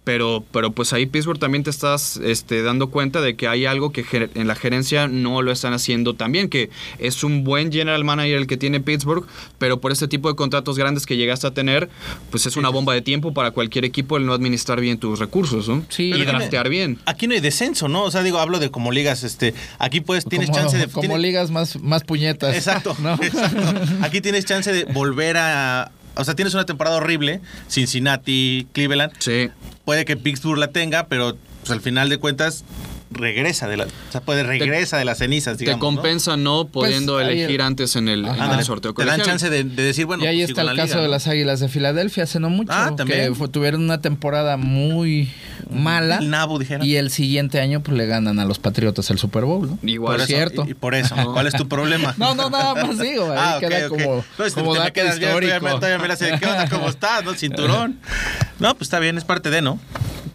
Pero, pero pues ahí Pittsburgh también te estás este, dando cuenta de que hay algo que en la gerencia no lo están haciendo tan bien, que es un buen general manager el que tiene Pittsburgh, pero por este tipo de contratos grandes que llegaste a tener, pues es una bomba de tiempo para cualquier equipo el no administrar bien tus recursos, ¿no? Sí. y draftear bien. Aquí no hay descenso, ¿no? O sea, digo, hablo de como ligas, este, aquí pues tienes como, chance de... como tienes- ligas más, más puñetas. Exacto, ¿no? exacto. Aquí tienes chance de volver a... O sea, tienes una temporada horrible, Cincinnati, Cleveland. Sí. Puede que Pittsburgh la tenga, pero pues, al final de cuentas regresa de la... O sea, puede regresa de las cenizas, digamos, te ¿no? compensa no, pudiendo Pues, ahí elegir el- antes en el, en el sorteo te dan chance de, de decir, bueno, y ahí pues, está el caso liga, de ¿no? las Águilas de Filadelfia hace no mucho. Ah, también. Que fue- tuvieron una temporada muy mala. El nabo, dijera. Y el siguiente año pues le ganan a los Patriotas el Super Bowl, ¿no? Igual. Por eso, cierto. Y, y por eso, ¿cuál es tu problema? No, no, nada más digo. Ahí Ah, queda como, Pues, como te me dato quedas bien, histórico. todavía me- todavía me la sé, ¿Qué onda? ¿Cómo estás? ¿No? Cinturón. No, pues está bien, es parte de, ¿no?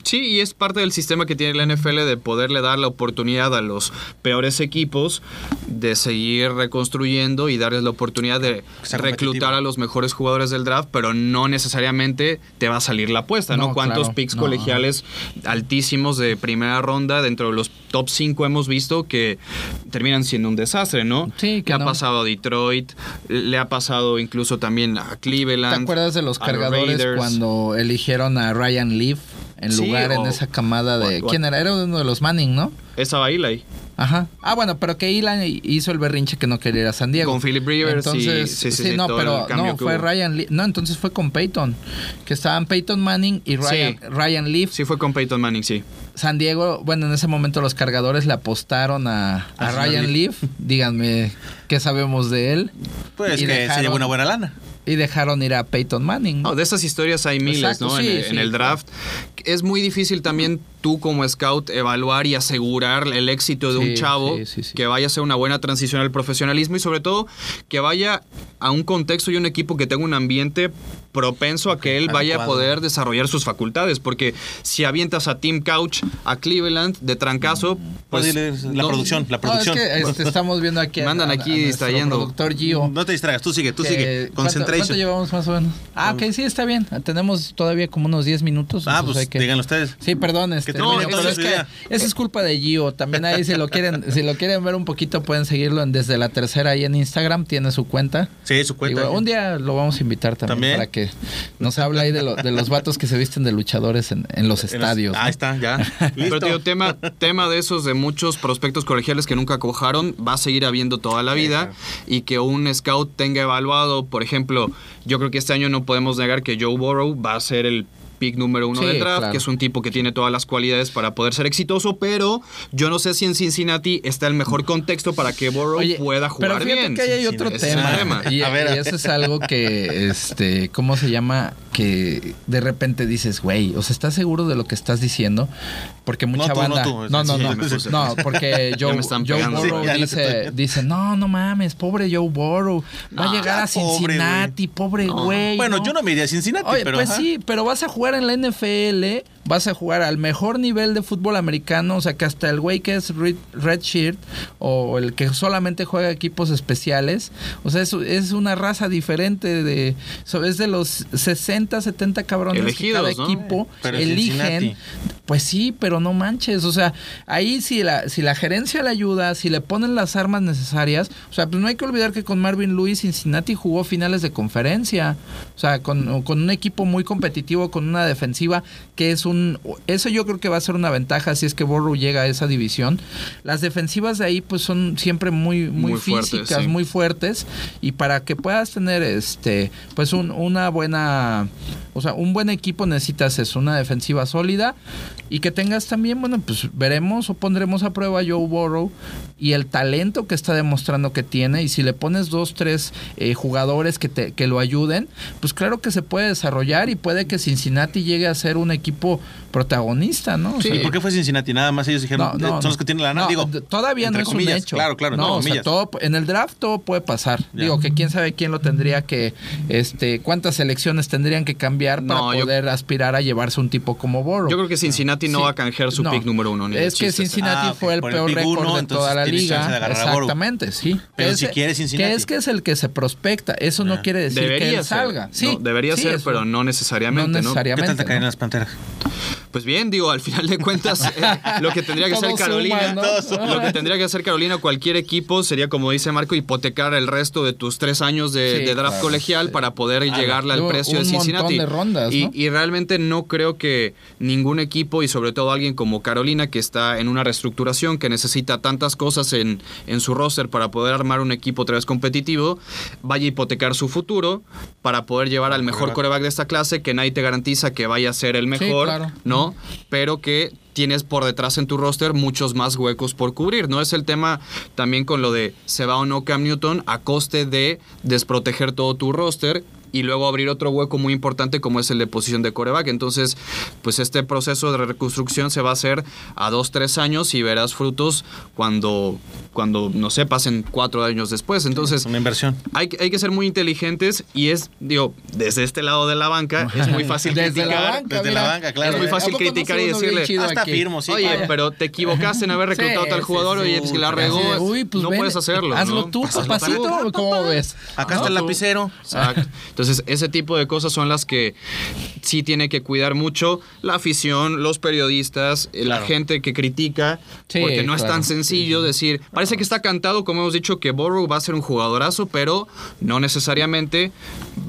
Sí, y es parte del sistema que tiene la NFL de poderle dar la oportunidad a los peores equipos de seguir reconstruyendo y darles la oportunidad de reclutar a los mejores jugadores del draft, pero no necesariamente te va a salir la apuesta, ¿no? No, ¿Cuántos claro, picks no. colegiales altísimos de primera ronda dentro de los top 5 hemos visto que terminan siendo un desastre, ¿no? Sí, que Le ha pasado a Detroit, le ha pasado incluso también a Cleveland. ¿Te acuerdas de los cargadores cuando eligieron a Ryan Leaf en Sí, lugar en o- esa camada de... o- o- ¿Quién era? Era uno de los Manning, ¿no? Esa va Eli. Ajá. Ah, bueno, pero que Eli hizo el berrinche que no quería ir a San Diego. Con Philip Rivers y- Entonces, sí, sí, sí, sí, no, pero no, fue hubo. Ryan Leaf. No, entonces fue con Peyton. Que estaban Peyton Manning y Ryan, Sí. Ryan Leaf. Sí, fue con Peyton Manning, sí. San Diego, bueno, en ese momento los cargadores le apostaron a, a Ryan Leaf. Díganme qué sabemos de él. Pues Y que se llevó una buena lana. Y dejaron ir a Peyton Manning. ¿no? No, de esas historias hay miles, Exacto, ¿no? sí, en, sí, en el draft. Es muy difícil también tú como scout evaluar y asegurar el éxito de un chavo que vaya a ser una buena transición al profesionalismo y sobre todo que vaya a un contexto y un equipo que tenga un ambiente propenso a que él vaya a poder desarrollar sus facultades. Porque si avientas a Tim Couch a Cleveland de trancazo, Pues, pues... la no- producción, la No, producción. es que este, estamos viendo aquí Mandan a- aquí a distrayendo. productor Gio. No te distraigas, tú sigue, tú que- sigue. ¿cuánto- Concentration. ¿Cuánto llevamos más o menos? Ah, ok, sí, está bien. Tenemos todavía como unos 10 minutos. Ah, pues hay que- díganlo ustedes. Sí, perdón, este, termine no, entonces pero es que eso es culpa de Gio. También ahí si lo quieren, si lo quieren ver un poquito pueden seguirlo en desde la tercera ahí en Instagram, tiene su cuenta. Sí, su cuenta. Un día lo vamos a invitar también, También. para que que nos habla ahí de, lo- de los vatos que se visten de luchadores en, en los estadios. Ahí ¿no? está, ya. Pero Listo. tío, tema, tema de esos de muchos prospectos colegiales que nunca cojaron, va a seguir habiendo toda la vida y que un scout tenga evaluado, por ejemplo, yo creo que este año no podemos negar que Joe Burrow va a ser el pick número uno Sí, del draft, claro. que es un tipo que tiene todas las cualidades para poder ser exitoso, pero yo no sé si en Cincinnati está el mejor contexto para que Burrow Oye, pueda jugar pero fíjate bien. que ahí hay otro ese tema. Y, A ver, y eso es algo que, este, ¿cómo se llama? Que de repente dices, güey, o sea, ¿estás seguro de lo que estás diciendo? Porque mucha No, tú, no, banda. tú. No, no, no. No, porque Joe, Joe. Burrow Sí, dice, dice, no, no mames, pobre Joe Burrow. Va a No, llegar a pobre, Cincinnati, pobre güey. Bueno, ¿no? yo no me iría a Cincinnati, Oye, pero. pues ajá. sí, pero vas a jugar en la NFL, vas a jugar al mejor nivel de fútbol americano, o sea que hasta el güey que es Red, Redshirt o el que solamente juega equipos especiales, o sea, es, es una raza diferente de, so- es de los 60, 70 cabrones Elegidos, que cada ¿no? equipo Pero eligen. Cincinnati. Pues sí, pero no manches, o sea, ahí si la, si la gerencia le ayuda, si le ponen las armas necesarias, o sea, pues no hay que olvidar que con Marvin Lewis Cincinnati jugó finales de conferencia, o sea, con, con un equipo muy competitivo, con una defensiva que es un, eso yo creo que va a ser una ventaja si es que Burrow llega a esa división. Las defensivas de ahí pues son siempre muy, muy, Muy fuertes, físicas, sí. muy fuertes y para que puedas tener este, pues un- una buena, o sea, un buen equipo necesitas eso, una defensiva sólida y que tengas también, bueno, pues veremos o pondremos a prueba a Joe Burrow y el talento que está demostrando que tiene y si le pones dos, tres eh, jugadores que, te, que lo ayuden, pues claro que se puede desarrollar y puede que Cincinnati llegue a ser un equipo protagonista, ¿no? O Sí, sea, ¿Y por qué fue Cincinnati? Nada más ellos dijeron, no, no, eh, son los que tienen la lana. No, Digo, todavía no es comillas, un hecho. Claro, claro, no, entre o sea, todo, en el draft todo puede pasar. Ya. Digo que quién sabe quién lo tendría que, este, cuántas selecciones tendrían que cambiar para No, yo- poder aspirar a llevarse un tipo como Burrow. Yo creo que Cincinnati no Sí. va a canjear su No. pick número uno. ni Es que chiste. Cincinnati Ah, fue el peor récord de toda la liga. Exactamente, sí. Pero si es- quiere Cincinnati. Que es que es el que se prospecta. Eso no Ah. quiere decir que salga. Sí, debería ser, pero no necesariamente, No ¿no? ¿Qué necesariamente. tal te caen las panteras? Pues bien, digo, al final de cuentas, eh, lo que tendría que hacer Carolina, lo que tendría que hacer Carolina o cualquier equipo sería, como dice Marco, hipotecar el resto de tus tres años de, Sí, de draft claro, colegial sí. para poder llegarle al Un precio de montón Cincinnati. de rondas, y, ¿no? y realmente no creo que ningún equipo y sobre todo alguien como Carolina que está en una reestructuración que necesita tantas cosas en, en su roster para poder armar un equipo otra vez competitivo, vaya a hipotecar su futuro para poder llevar al mejor coreback de esta clase que nadie te garantiza que vaya a ser el mejor, claro. ¿no? Pero que tienes por detrás en tu roster muchos más huecos por cubrir, ¿no? Es el tema también con lo de se va o no Cam Newton a coste de desproteger todo tu roster y luego abrir otro hueco muy importante como es el de posición de coreback. Entonces, pues este proceso de reconstrucción se va a hacer a dos, tres años y verás frutos cuando, cuando no sé, pasen cuatro años después. Entonces, Una inversión. hay, que- hay que ser muy inteligentes y es, digo, desde este lado de la banca es muy fácil Desde criticar. la banca, desde mira. la banca, claro. Es muy fácil ¿A poco no criticar y decirle, chido Hasta aquí? firmo, sí. Oye, pero te equivocaste en haber reclutado Sí, a tal jugador, sí. oye, pues que la regó. Uy, pues no ven, puedes hacerlo. Hazlo ¿no? tú, papacito. ¿cómo ves? Acá No, está el lapicero. Exacto. Entonces, ese tipo de cosas son las que sí tiene que cuidar mucho la afición, los periodistas, eh, la gente que critica, Sí, porque no es tan sencillo decir, parece que está cantado, como hemos dicho, que Burrow va a ser un jugadorazo, pero no necesariamente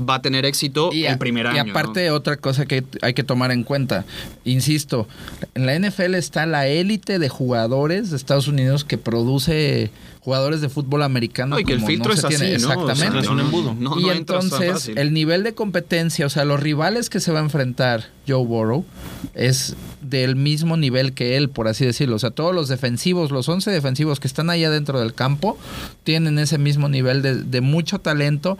va a tener éxito Y, a- el primer y año. ¿no? aparte otra cosa que hay que tomar en cuenta, insisto, en la NFL está la élite de jugadores de Estados Unidos que produce jugadores de fútbol americano. No, y que el filtro es así, tiene. ¿no? O sea, Exactamente. No, y entonces el nivel de competencia, o sea, los rivales que se va a enfrentar Joe Burrow es del mismo nivel que él, por así decirlo. O sea, todos los defensivos, los 11 defensivos que están allá dentro del campo, tienen ese mismo nivel de, de mucho talento.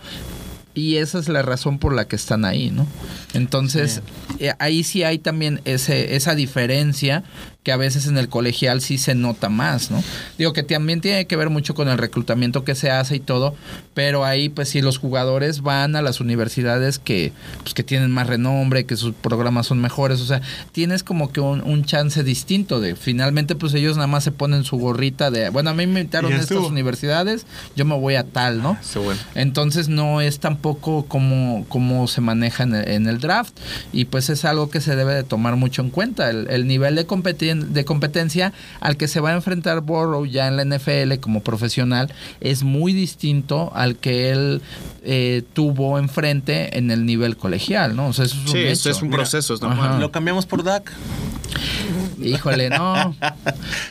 Y esa es la razón por la que están ahí, ¿no? Entonces, eh, ahí sí hay también ese, esa diferencia que a veces en el colegial sí se nota más, ¿no? Digo que también tiene que ver mucho con el reclutamiento que se hace y todo, pero ahí pues sí los jugadores van a las universidades que, pues, que tienen más renombre, que sus programas son mejores, o sea, tienes como que un, un chance distinto de, finalmente pues ellos nada más se ponen su gorrita de, bueno, a mí me invitaron a estas universidades, yo me voy a tal, ¿no? Sí, bueno. Entonces no es tampoco como, como se maneja en el, en el draft y pues es algo que se debe de tomar mucho en cuenta. El, el nivel de competencia competen- de competencia al que se va a enfrentar Burrow ya en la NFL como profesional es muy distinto al que él eh, tuvo enfrente en el nivel colegial, ¿no? O sea, eso es un Sí, hecho. esto es un proceso, normal. Lo cambiamos por Dak. Híjole, no.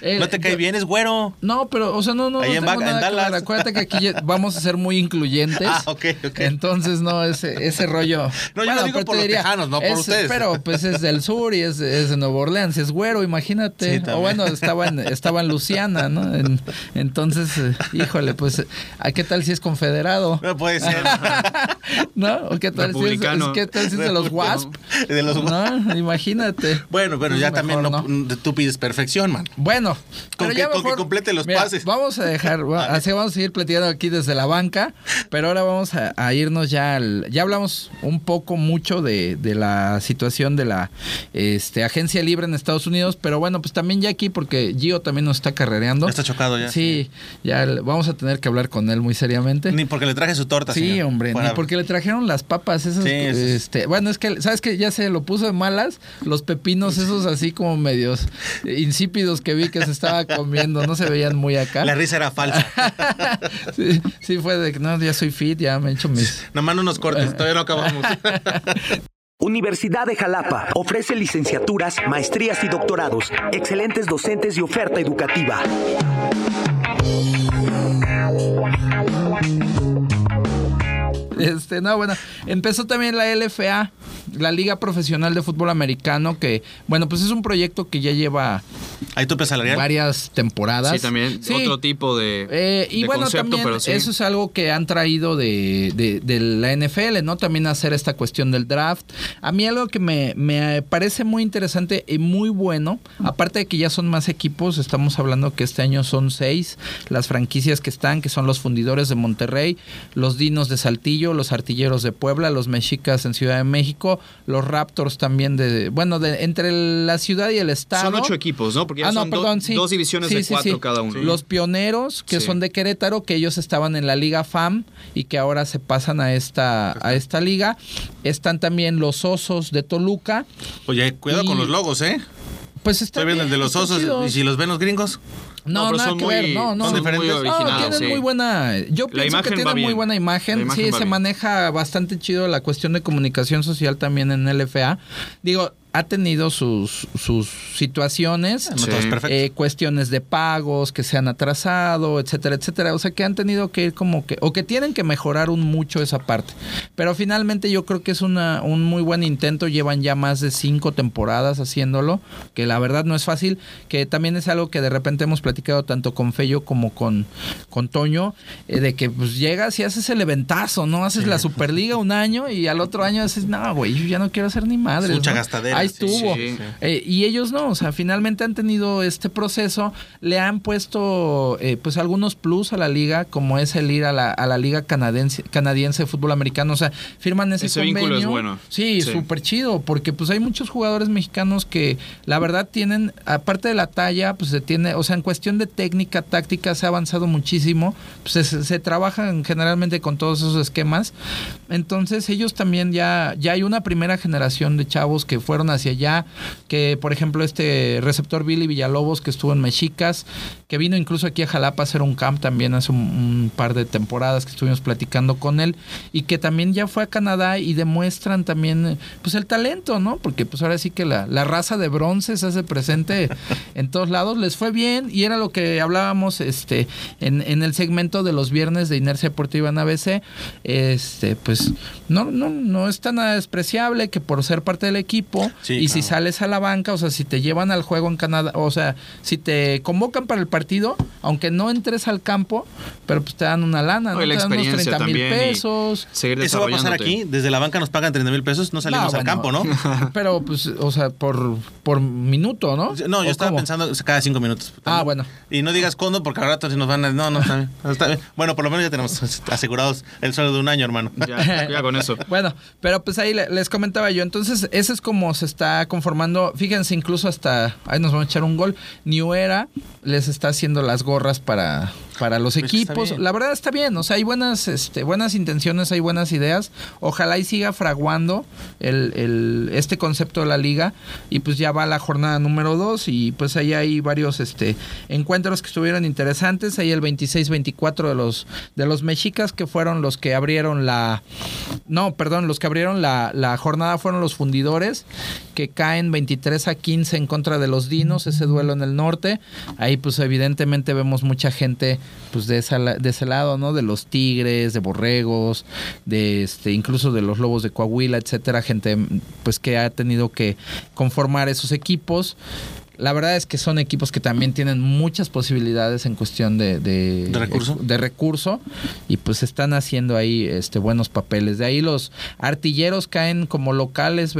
Eh, No te cae yo- bien, es güero. No, pero, o sea, no, no, Ahí no en tengo Bac- en nada que Dallas. ver. Acuérdate que aquí vamos a ser muy incluyentes. Ah, ok, ok. Entonces, no, ese, ese rollo. No, yo lo digo pero por los tejanos, no por es- ustedes. Pero, pues, es del sur y es, es de Nueva Orleans, es güero, imagínate. Sí, o bueno, estaba en, estaba en Luciana, ¿no? En- entonces, eh, híjole, pues, ¿a qué tal si es confederado? No puede ser. ¿No? ¿O qué tal si es. ¿qué tal si es de los WASP? De los- ¿No? Imagínate. Bueno, pero Es ya mejor, también no, tú pides perfección, man. Bueno, Con pero que- ya con que mejor- complete los mira, pases. Vamos a dejar, así vamos a seguir platicando aquí desde la banca, pero ahora vamos a, a irnos ya al, ya hablamos un poco mucho de, de la situación de la este, agencia libre en Estados Unidos, pero bueno, pues también ya aquí porque Gio también nos está carrereando. Está chocado ya. Sí, ya vamos a tener que hablar con él muy seriamente. Ni porque le traje su torta, Sí, señor. hombre, Para- ni porque le trajeron las papas esas. Sí, eso es- este, bueno, es que, ¿sabes que Ya se lo puso de malas. Los pepinos esos así como medios insípidos que vi que se estaba comiendo. No se veían muy acá. La risa era falsa. sí, sí, fue de que no, ya soy fit, ya me he hecho mis. Nomás no nos cortes, todavía no acabamos. Universidad de Jalapa ofrece licenciaturas, maestrías y doctorados, excelentes docentes y oferta educativa. Este, no, bueno, empezó también la LFA, la Liga Profesional de Fútbol Americano, que, bueno, pues es un proyecto que ya lleva ¿Hay tope salarial? varias temporadas. Sí, también Sí. otro tipo de, Eh, y de bueno, concepto, también pero sí. eso es algo que han traído de, de- de la NFL, ¿no? También hacer esta cuestión del draft. A mí algo que me, me parece muy interesante y muy bueno, aparte de que ya son más equipos, estamos hablando que este año son seis las franquicias que están, que son los fundidores de Monterrey, los Dinos de Saltillo, los Artilleros de Puebla, los Mexicas en Ciudad de México, los Raptors también de, bueno, de entre la ciudad y el estado. Son ocho equipos, ¿no? Porque ya Ah, no, son do- perdón, sí. dos divisiones Sí, de sí, cuatro sí. cada uno. Los pioneros, que Sí. son de Querétaro, que ellos estaban en la Liga FAM y que ahora se pasan a esta, a esta liga. Están también los Osos de Toluca. Oye, cuidado Y- con los logos, ¿eh? Pues está Estoy viendo el de los osos. ¿Y si los ven los gringos? No, No, nada son que muy- ver. No, no. son diferentes. No, originales, tienen sí. muy buena. Yo La pienso que tienen muy buena imagen. imagen Sí, se bien. maneja bastante chido la cuestión de comunicación social también en LFA. Digo, ha tenido sus, sus situaciones. Eh, cuestiones de pagos que se han atrasado, etcétera, etcétera. O sea, que han tenido que ir como que, o que tienen que mejorar un mucho esa parte. Pero finalmente yo creo que es una, un muy buen intento. Llevan ya más de cinco temporadas haciéndolo, que la verdad no es fácil, que también es algo que de repente hemos platicado tanto con Fello como con, con Toño, eh, de que pues llegas y haces el eventazo, ¿no? Haces la Superliga un año y al otro año haces, no, güey, yo ya no quiero hacer ni madre. mucha gastadera, Ahí estuvo. sí, sí. Eh, y ellos no, o sea, finalmente han tenido este proceso, le han puesto eh, pues algunos plus a la liga, como es el ir a la, a la liga canadiense, canadiense de fútbol americano, o sea, firman ese, Ese convenio. vínculo es bueno. Sí, Sí. súper chido, porque pues hay muchos jugadores mexicanos que la verdad tienen, aparte de la talla, pues se tiene, o sea, en cuestión de técnica, táctica, se ha avanzado muchísimo, pues se, trabajan generalmente con todos esos esquemas, entonces ellos también ya, ya hay una primera generación de chavos que fueron hacia allá, que por ejemplo este receptor Billy Villalobos que estuvo en Mexicas, que vino incluso aquí a Jalapa a hacer un camp también hace un, un par de temporadas que estuvimos platicando con él y que también ya fue a Canadá y demuestran también pues el talento, ¿no? Porque pues ahora sí que la, la raza de bronce se hace presente en todos lados, les fue bien y era lo que hablábamos este en, en el segmento de los viernes de Inercia Deportiva en ABC, este pues no, no, no es tan nada despreciable que por ser parte del equipo Sí, y si sales a la banca, o sea, si te llevan al juego en Canadá, o sea, si te convocan para el partido, aunque no entres al campo, pero pues te dan una lana, ¿no? Te dan unos experiencia 30 mil pesos. Eso va a pasar aquí. Desde la banca nos pagan 30 mil pesos. No salimos No, al bueno, campo, ¿no? Pero pues, o sea, por, por minuto, ¿no? No, yo ¿O estaba cómo? pensando cada cinco minutos. Ah, bueno. Y no digas cuándo, porque al rato si nos van a... No, no, está bien. Está bien. Bueno, por lo menos ya tenemos asegurados el sueldo de un año, hermano. Ya, ya con eso. Bueno, pero pues ahí le- les comentaba yo. Entonces, ese es como se está conformando. Fíjense, incluso hasta ahí nos vamos a echar un gol. New Era les está haciendo las gorras para, para los Pues equipos. La verdad está bien, o sea, hay buenas, este, buenas intenciones, hay buenas ideas. Ojalá y siga fraguando el, el- este concepto de la liga y pues ya va la jornada número 2 y pues ahí hay varios este, encuentros que estuvieron interesantes. Hay el 26-24 de los, de los mexicas que fueron los que abrieron la... No, perdón, los que abrieron la, la jornada fueron los fundidores que caen 23 a 15 en contra de los dinos, ese duelo en el norte. Ahí pues evidentemente vemos mucha gente pues de, esa, de ese lado, ¿no? De los tigres, de borregos, de este, incluso de los lobos de Coahuila, etcétera, gente pues que ha tenido que conformar esos equipos. La verdad es que son equipos que también tienen muchas posibilidades en cuestión de, de, ¿De recurso? de recurso y pues están haciendo ahí este buenos papeles. De ahí los artilleros caen como locales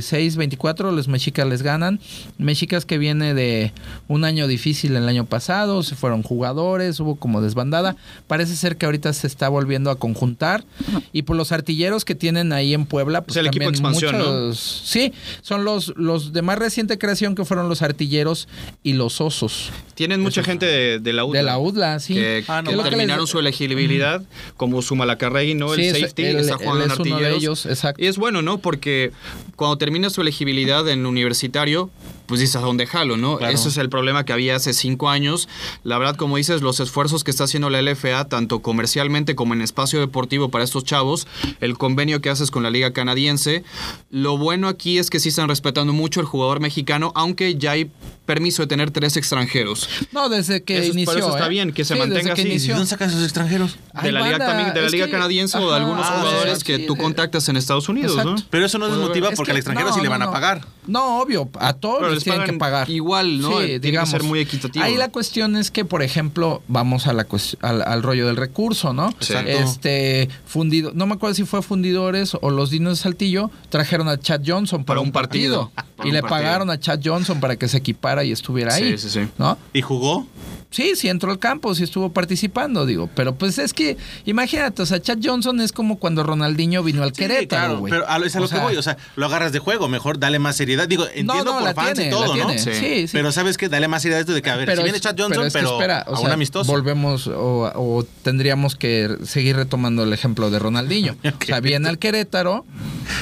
26-24, los mexicas les ganan. Mexicas que viene de un año difícil el año pasado, se fueron jugadores, hubo como desbandada. Parece ser que ahorita se está volviendo a conjuntar y por los artilleros que tienen ahí en Puebla, pues Es el equipo también expansión, ¿no? muchos- Sí, son los los de más reciente creación que fueron los artilleros y los osos. Tienen mucha gente de, de la UDLA. De la UDLA, sí. Que, Ah, no que terminaron les- su elegibilidad, como su Malacarregui, ¿no? Sí, el es- safety, él- es uno de artilleros. ellos, exacto. Y es bueno, ¿no? Porque cuando termina su elegibilidad en universitario, pues dices a dónde jalo, ¿no? Claro. Ese es el problema que había hace cinco años. La verdad, como dices, los esfuerzos que está haciendo la LFA, tanto comercialmente como en espacio deportivo para estos chavos, el convenio que haces con la Liga Canadiense. Lo bueno aquí es que sí están respetando mucho el jugador mexicano, aunque ya hay permiso de tener tres extranjeros. No, desde que Eso inició. eso está ¿eh? bien, que se Sí, mantenga así. ¿Y de dónde sacan esos extranjeros? De la liga banda, también, de la liga que- canadiense o de ajá, algunos ah, jugadores sí, que tú contactas en Estados Unidos, ¿no? Pero eso no desmotiva Es porque que- al extranjero no, sí le no, van a pagar. No, obvio, a todos Pero les les tienen que pagar. igual, ¿no? Tiene que ser muy equitativo. Ahí la cuestión es que, por ejemplo, vamos a la al, al rollo del recurso, ¿no? Exacto. Este, fundido, no me acuerdo si fue Fundidores o los Dinos de Saltillo, trajeron a Chad Johnson para, Para un partido. Para y un le partido. pagaron a Chad Johnson para que se equipara y estuviera Sí, ahí. sí, sí. ¿No? ¿Y jugó? Sí, sí entró al campo, sí estuvo participando, digo. Pero pues es que, imagínate, o sea, Chad Johnson es como cuando Ronaldinho vino al Sí, Querétaro, claro, güey. pero a lo, es a O lo que sea, voy, o sea, lo agarras de juego, mejor dale más seriedad. Digo, entiendo no, por la fans tiene, y todo, ¿no? Sí, sí. Pero sabes que dale más seriedad a esto de que, a ver, si viene Chad Johnson, es que pero, espera, o a un sea, amistoso. Volvemos o, o tendríamos que seguir retomando el ejemplo de Ronaldinho. O sea, viene al Querétaro,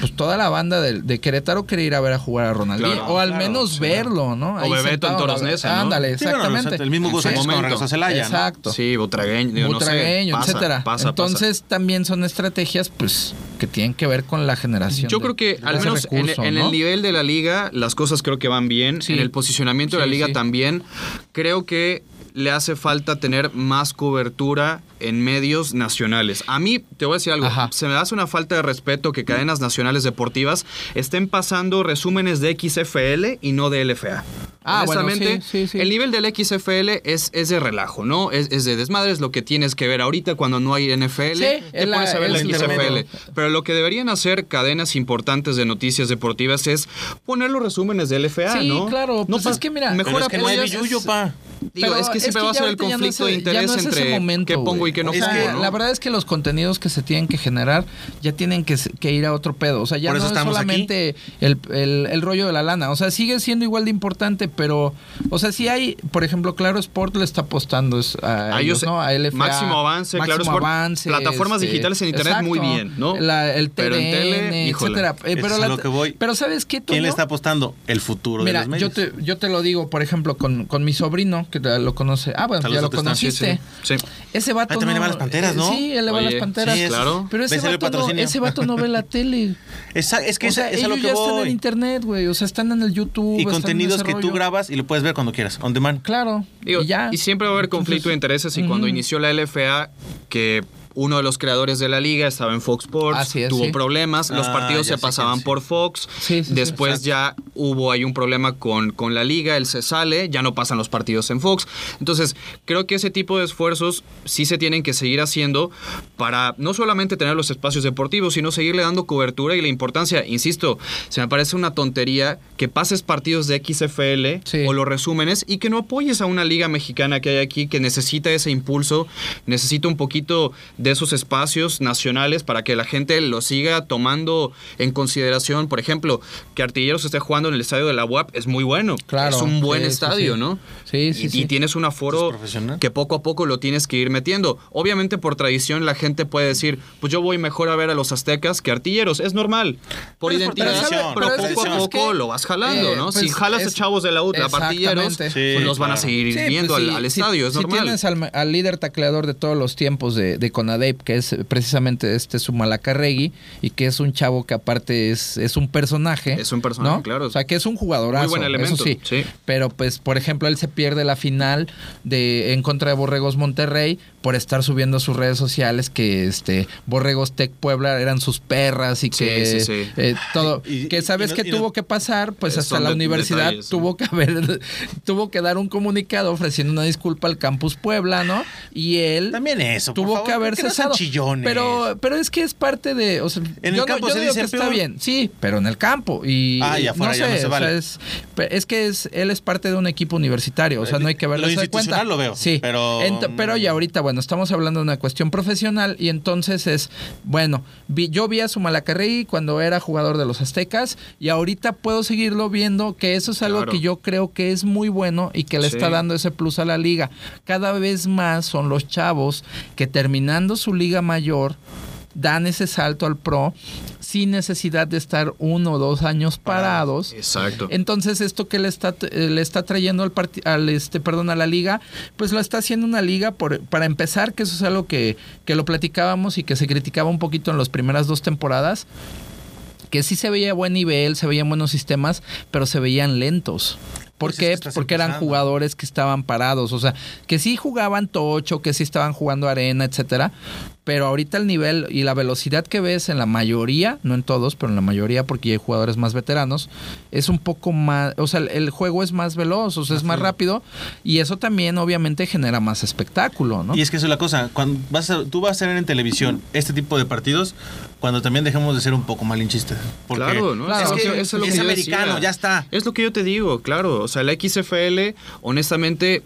pues toda la banda de, de Querétaro quiere ir a ver a jugar a Ronaldinho. Claro, o al claro, menos sí. verlo, ¿no? O Ahí Bebeto en Toros ¿no? Ándale, Sí, bueno, exactamente. sea, el mismo En su Gus Sánchez cuando momento. regresó a Celaya, ¿no? Exacto. Sí, Butragueño, no Butragueño, pasa, etcétera. pasa, Entonces también son estrategias pues que tienen que ver con la generación. Yo creo que al menos en- ¿no? el nivel de la liga las cosas creo que van bien. Sí. En el posicionamiento de la liga sí. también. Creo que le hace falta tener más cobertura en medios nacionales. A mí, te voy a decir algo, Ajá. se me hace una falta de respeto que cadenas nacionales deportivas estén pasando resúmenes de XFL y no de LFA. Ah, bueno, Honestamente, sí, sí, sí. el nivel del XFL es, es de relajo, ¿no? Es, es de desmadre, es lo que tienes que ver ahorita cuando no hay NFL. Sí, te es la- pones a ver es XFL. Pero lo que deberían hacer cadenas importantes de noticias deportivas es poner los resúmenes de LFA, Sí, ¿no? claro, pues pa- es que mira, mejor Pero es que no hay billuyo, pa. Digo, Pero es que siempre va a ser el no conflicto de es- interés no es entre momento, qué pongo y no. La verdad es que los contenidos que se tienen que generar ya tienen que, ir a otro pedo. O sea, ya Por no es solamente el, el- el rollo de la lana. O sea, sigue siendo igual de importante, pero, o sea, si hay, por ejemplo, Claro Sport le está apostando a, A ellos, ellos, ¿no? A LFA, máximo avance, Claro Máximo Sport, Avance, plataformas este, digitales en internet muy bien, ¿no? La- el Pero en TDN, tele, etcétera. Eh, pero, la- lo que voy. pero ¿sabes qué, ¿Quién le está apostando? El futuro Mira, de los yo medios. te, yo te lo digo, por ejemplo, con, con mi sobrino, que te- lo conoce. Ah, bueno, Saludos ya lo conociste. Sí. Ese vato Ah, también no, le va a las Panteras, ¿no? Sí, él le va a las Panteras. sí, claro. Pero ese vato, no, patrocinio. ese vato no ve la tele. Esa- es que o esa- sea, es a lo ellos que ya están voy. en internet, güey. O sea, están en el YouTube. Y están en contenidos ese que tú grabas y lo puedes ver cuando quieras, on demand. Claro. Digo, y ya. y siempre va a haber conflicto de intereses. Y cuando inició la LFA, que uno de los creadores de la liga estaba en Fox Sports, Así es, tuvo sí. problemas, los Ah, partidos se pasaban por Fox. Sí, sí, sí, Después ya hubo ahí un problema con, con la liga, él se sale, ya no pasan los partidos en Fox. Entonces, creo que ese tipo de esfuerzos sí se tienen que seguir haciendo para no solamente tener los espacios deportivos, sino seguirle dando cobertura y la importancia. Insisto, se me parece una tontería que pases partidos de XFL Sí. o los resúmenes y que no apoyes a una liga mexicana que hay aquí que necesita ese impulso, necesita un poquito de esos espacios nacionales para que la gente lo siga tomando en consideración. Por ejemplo, que Artilleros esté jugando en el estadio de la UAP es muy bueno. Claro, Es un buen sí, estadio, sí. ¿no? Sí, sí, y, sí. y tienes un aforo que poco a poco lo tienes que ir metiendo. Obviamente por tradición la gente puede decir, pues yo voy mejor a ver a los aztecas que artilleros. Es normal. Por Pero por identidad, tradición, pero por poco a poco Es que, lo vas jalando, eh, ¿no? pues, si jalas a es- chavos de la UTLA, artilleros, Exactamente. pues los van a seguir Sí, viendo pues, al, si- al si- estadio, es si normal. tienes al, al líder tacleador de todos los tiempos de, de Conadep, que es precisamente este Sumalacarregui, y que es un chavo que aparte es, es un personaje. Es un personaje, ¿no? claro. O sea, que es un jugadorazo. Muy buen elemento, Eso sí. sí. Pero pues, por ejemplo, él se pierde la final de en contra de Borregos Monterrey por estar subiendo a sus redes sociales que este Borregos Tec Puebla eran sus perras y Sí, que sí, sí. eh, todo Y- que sabes no- que no- tuvo que pasar pues hasta la de- universidad tuvo que haber tuvo que dar un comunicado ofreciendo una disculpa al campus Puebla no y él También eso, por tuvo favor, que haber ¿por qué no sean cesado. pero pero es que es parte de o sea, En el yo no- campo yo se digo que está bien sí pero en el campo y Ah, y afuera no ya sé no se o sea, vale. es, es que es él es parte de un equipo universitario o sea no hay que verlo Lo de cuenta. institucional lo veo, sí pero- Ent- pero ya ahorita bueno estamos hablando de una cuestión profesional y entonces es bueno vi- yo vi a Sumalacarregui cuando era jugador de los Aztecas y ahorita puedo seguirlo viendo que eso es algo Claro. que yo creo que es muy bueno y que le Sí. está dando ese plus a la liga cada vez más son los chavos que terminando su liga mayor dan ese salto al pro sin necesidad de estar uno o dos años parados Exacto. entonces esto que le está eh, le está trayendo al, parti- al este perdón a la liga, pues lo está haciendo una liga por, para empezar, que eso es algo que, que lo platicábamos y que se criticaba un poquito en las primeras dos temporadas, que sí se veía buen nivel, se veían buenos sistemas, pero se veían lentos. ¿Por Pues es qué? que Porque eran empezando. jugadores que estaban parados, o sea, que sí jugaban tocho, que sí estaban jugando arena, etcétera, pero ahorita el nivel y la velocidad que ves en la mayoría, no en todos, pero en la mayoría porque hay jugadores más veteranos, es un poco más, o sea, el, el juego es más veloz, o sea, es más rápido y eso también obviamente genera más espectáculo, ¿no? Y es que eso es la cosa, cuando vas a- tú vas a tener en televisión este tipo de partidos cuando también dejemos de ser un poco malinchistas. Porque Claro, ¿no? Claro, es, que es, sí, sí. americano, ya está. Es lo que yo te digo, claro. O sea, la XFL, honestamente,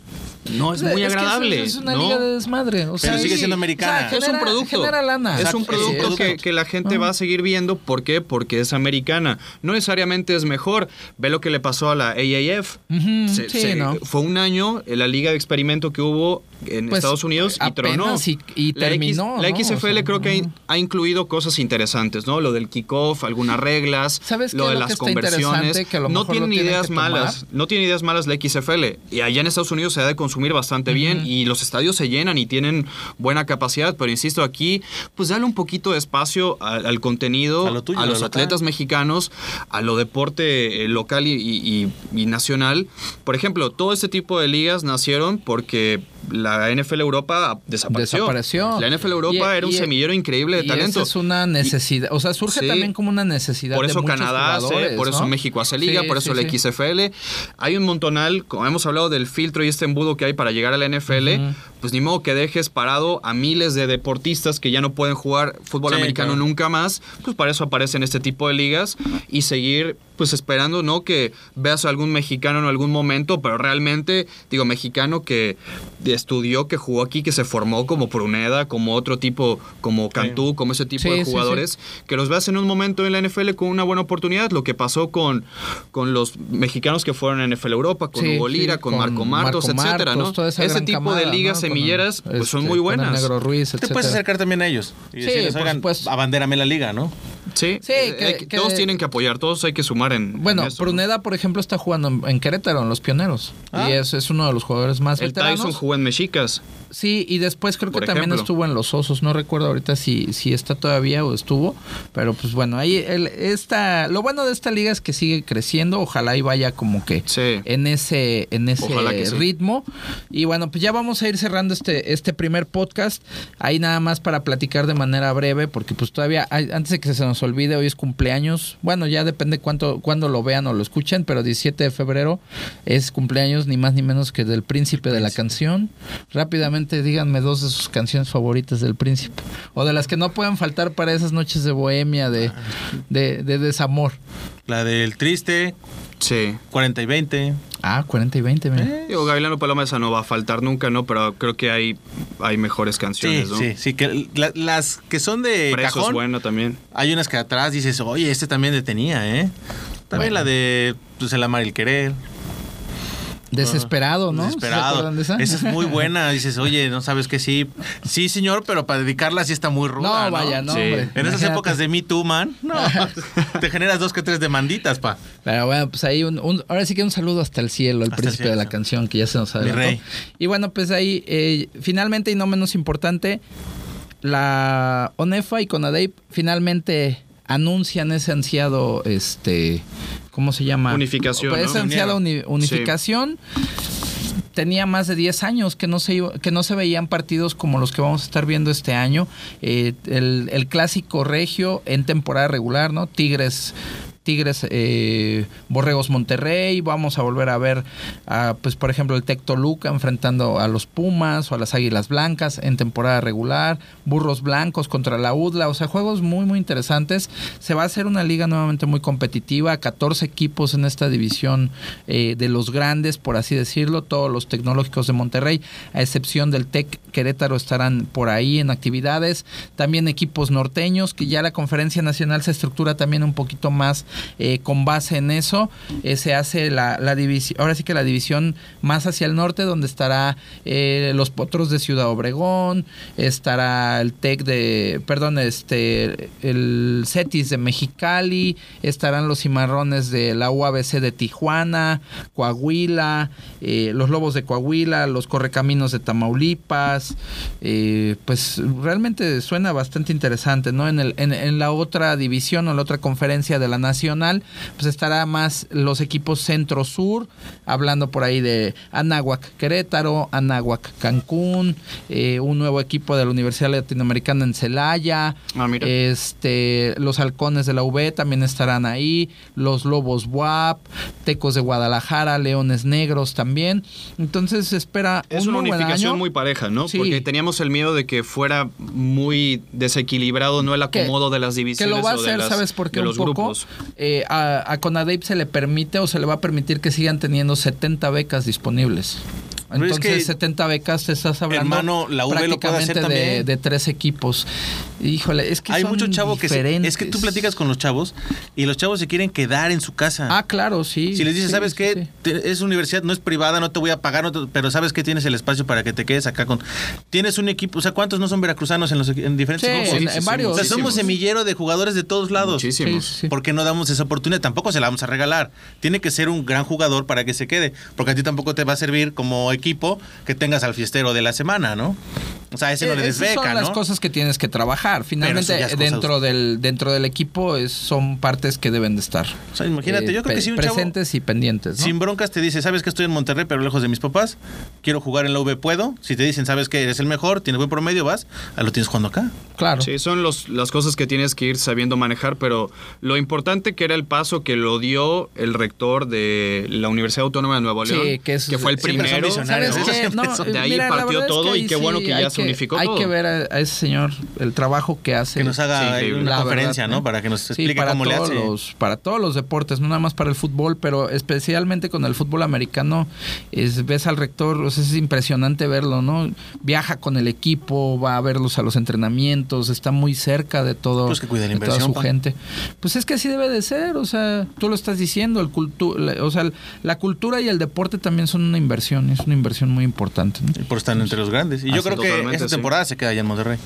no es O sea, muy que agradable. Es, una ¿no? liga de desmadre. O sea, sigue sí, siendo americana. o sea, es un genera- producto. Genera lana. Es un producto que, la gente va a seguir viendo. ¿Por qué? Porque es americana. No necesariamente es mejor. Ve lo que le pasó a la AAF. Se- sí, se- ¿no? Fue un año en la liga de experimento que hubo en Pues, Estados Unidos y tronó. y- y la terminó, la ¿no? XFL O sea, creo que ha, ha incluido cosas interesantes, ¿no? Lo del kickoff, algunas reglas, ¿Sabes lo de lo las conversiones. interesante? Que a lo no tienen ideas malas. No tiene ideas malas la XFL. Y allá en Estados Unidos se ha de consumir bastante bien y los estadios se llenan y tienen buena capacidad. Pero insisto, aquí, pues dale un poquito de espacio al, al contenido, A lo tuyo, a lo los local. atletas mexicanos, a lo deporte eh, local y, y- y- y nacional. Por ejemplo, todo este tipo de ligas nacieron porque la NFL Europa desapareció. Desapareció. La NFL Europa Y- era un y- semillero increíble de y talento. esa es una necesidad. O sea, surge Sí. también como una necesidad. Por eso Canadá hace, por eso ¿no? México hace liga, Sí, por eso sí, la sí. XFL. Hay un montonal, como hemos hablado del filtro y este embudo que hay para llegar a la NFL, pues ni modo que dejes parado a miles de deportistas que ya no pueden jugar fútbol Sí, americano claro. nunca más. Pues para eso aparecen este tipo de ligas y seguir pues esperando, ¿no? Que veas a algún mexicano en algún momento, pero realmente, digo, mexicano que estudió, que jugó aquí, que se formó como Pruneda, como otro tipo, como Cantú, como ese tipo Sí, de sí, sí. jugadores, que los veas en un momento en la NFL con una buena oportunidad, lo que pasó con, con los mexicanos que fueron a NFL Europa, con Hugo Lira, con, con Marco Martos, Marco etcétera, ¿no? Ese tipo camada, de ligas ¿no? Con, semilleras, pues son este, muy buenas. Negro Ruiz, Te puedes acercar también a ellos. Y Sí, decirles, oigan, abandérame la liga, ¿no? Sí, Sí, eh, que- hay que- que- todos tienen que apoyar, todos hay que sumar en. Bueno, en eso, ¿no? Pruneda, por ejemplo, está jugando en, en Querétaro, en Los Pioneros. Ah. Y es, es uno de los jugadores más El veteranos. Tyson jugó en Mexicas. Sí, y después creo que Por también ejemplo. estuvo en Los Osos. No recuerdo ahorita si, si está todavía o estuvo. Pero pues bueno, ahí el, esta, lo bueno de esta liga es que sigue creciendo. Ojalá y vaya como que Sí. en ese, en ese sí. ritmo. Y bueno, pues ya vamos a ir cerrando este, este primer podcast. Ahí nada más para platicar de manera breve, porque pues todavía, hay- antes de que se nos olvide, hoy es cumpleaños. Bueno, ya depende cuánto, cuándo lo vean o lo escuchen, pero 17 de febrero es cumpleaños ni más ni menos que del príncipe de la canción. Rápidamente díganme dos de sus canciones favoritas del príncipe. O de las que no pueden faltar para esas noches de bohemia, de, de, de desamor. La del triste, Sí. 40 y 20. Ah, 40 y 20, mira. Eh, Digo, Gavilano Paloma esa no va a faltar nunca, ¿no? Pero creo que hay, hay mejores Sí, canciones, ¿no? sí, sí. Que la- las que son de Preso es cajón, bueno también. hay unas que atrás dices, oye, este también detenía, ¿eh? También la de pues, El amar y el querer. Desesperado, ¿no? ¿Se Desesperado. acuerdan de esa? es muy buena. Dices, oye, no sabes que sí. Sí, señor, pero para dedicarla sí está muy ruda. No, No, vaya, no, Sí. hombre. En esas épocas de Me Too, man, no. te generas dos que tres demanditas, pa. Pero bueno, pues ahí un, un- ahora sí que un saludo hasta el cielo, al Hasta el príncipe cielo, de la canción que ya se nos adelantó. rey. Y bueno, pues ahí eh, finalmente y no menos importante, la ONEFA y CONADEIP finalmente anuncian ese ansiado, este, ¿cómo se llama? Unificación, Pues ¿no? esa ansiada uni- unificación. Tenía más de 10 años que no se iba- que no se veían partidos como los que vamos a estar viendo este año. Eh, el, el clásico regio en temporada regular, ¿no? Tigres Tigres, eh, Borregos Monterrey, vamos a volver a ver, a, pues por ejemplo, el Tec Toluca enfrentando a los Pumas o a las Águilas Blancas en temporada regular, Burros Blancos contra la UDLA, o sea, juegos muy, muy interesantes. Se va a hacer una liga nuevamente muy competitiva, 14 equipos en esta división eh, de los grandes, por así decirlo, todos los tecnológicos de Monterrey, a excepción del Tec Querétaro, estarán por ahí en actividades. También equipos norteños, que ya la conferencia nacional se estructura también un poquito más eh, con base en eso. Eh, se hace la, división, ahora sí que la división más hacia el norte, donde estará eh, los Potros de Ciudad Obregón, estará el Tec de, perdón, este, el Cetis de Mexicali, estarán los Cimarrones de la UABC de Tijuana, Coahuila, los Lobos de Coahuila, los Correcaminos de Tamaulipas, pues realmente suena bastante interesante, ¿no? En, el, en, en la otra división o la otra conferencia de la Nacional, pues estará más los equipos centro-sur, hablando por ahí de Anáhuac Querétaro, Anáhuac Cancún, eh, un nuevo equipo de la Universidad Latinoamericana en Celaya, Ah, este, los halcones de la UB también estarán ahí, los lobos WAP, Tecos de Guadalajara, Leones Negros también. Entonces se espera Es un una muy unificación año. muy pareja, ¿no? Sí. Porque teníamos el miedo de que fuera muy desequilibrado, no el Que- acomodo de las que divisiones. lo va a hacer, las- ¿sabes por qué? Un los poco. grupos. Eh, a, a Conadeip se le permite o se le va a permitir que sigan teniendo 70 becas disponibles. Pero es Entonces, que, 70 becas te estás hablando hermano, la UV lo puede hacer prácticamente de tres equipos. Híjole, es que Hay son mucho chavo que se, es que tú platicas con los chavos y los chavos se quieren quedar en su casa. Ah, claro, sí. si les dices, sí, ¿sabes sí, qué? sí. Te- Es universidad, no es privada, no te voy a pagar, no te- pero sabes que tienes el espacio para que te quedes acá con... Tienes un equipo, o sea, ¿cuántos no son veracruzanos en, los, en diferentes Sí, grupos? en, varios. O sea, somos semillero de jugadores de todos lados. Muchísimos. Sí, sí. ¿Por qué no damos esa oportunidad? Tampoco se la vamos a regalar. Tiene que ser un gran jugador para que se quede. Porque a ti tampoco te va a servir como equipo que tengas al fiestero de la semana, ¿no? O sea, a ese no le Eh, des esas beca, son ¿no? las cosas que tienes que trabajar. Finalmente, es cosa dentro del dentro del equipo es- son partes que deben de estar. O sea, imagínate, eh, yo creo que si un chavo presentes y pendientes. ¿no? sin broncas te dice, sabes que estoy en Monterrey, pero lejos de mis papás, quiero jugar en la V, puedo. Si te dicen, sabes que eres el mejor, tienes buen promedio, vas, ah, lo tienes jugando acá. Claro. Sí, son los, las cosas que tienes que ir sabiendo manejar, pero lo importante que era el paso que lo dio el rector de la Universidad Autónoma de Nuevo Sí, León, que es- fue el primero. ¿Sabes ¿no? Siempre No, de ahí mira, partió verdad es todo que y qué bueno que hay ya se unificó Hay todo. que ver a, a ese señor el trabajo que hace. Que nos haga Sí, una conferencia, verdad, ¿no? Para que nos Sí, explique para cómo le todos hace. Los, para todos los deportes, no nada más para el fútbol, pero especialmente con el fútbol americano, es, ves al rector, o sea, es impresionante verlo, ¿no? Viaja con el equipo, va a verlos a los entrenamientos, está muy cerca de todo, Pues que cuida la de toda inversión, su pa. gente. Pues es que así debe de ser, o sea, tú lo estás diciendo, el cultu la- o sea, la cultura y el deporte también son una inversión, es una inversión muy importante. ¿no? Y por estar entre los grandes. Y yo creo que esta sí. temporada se queda allá en Monterrey.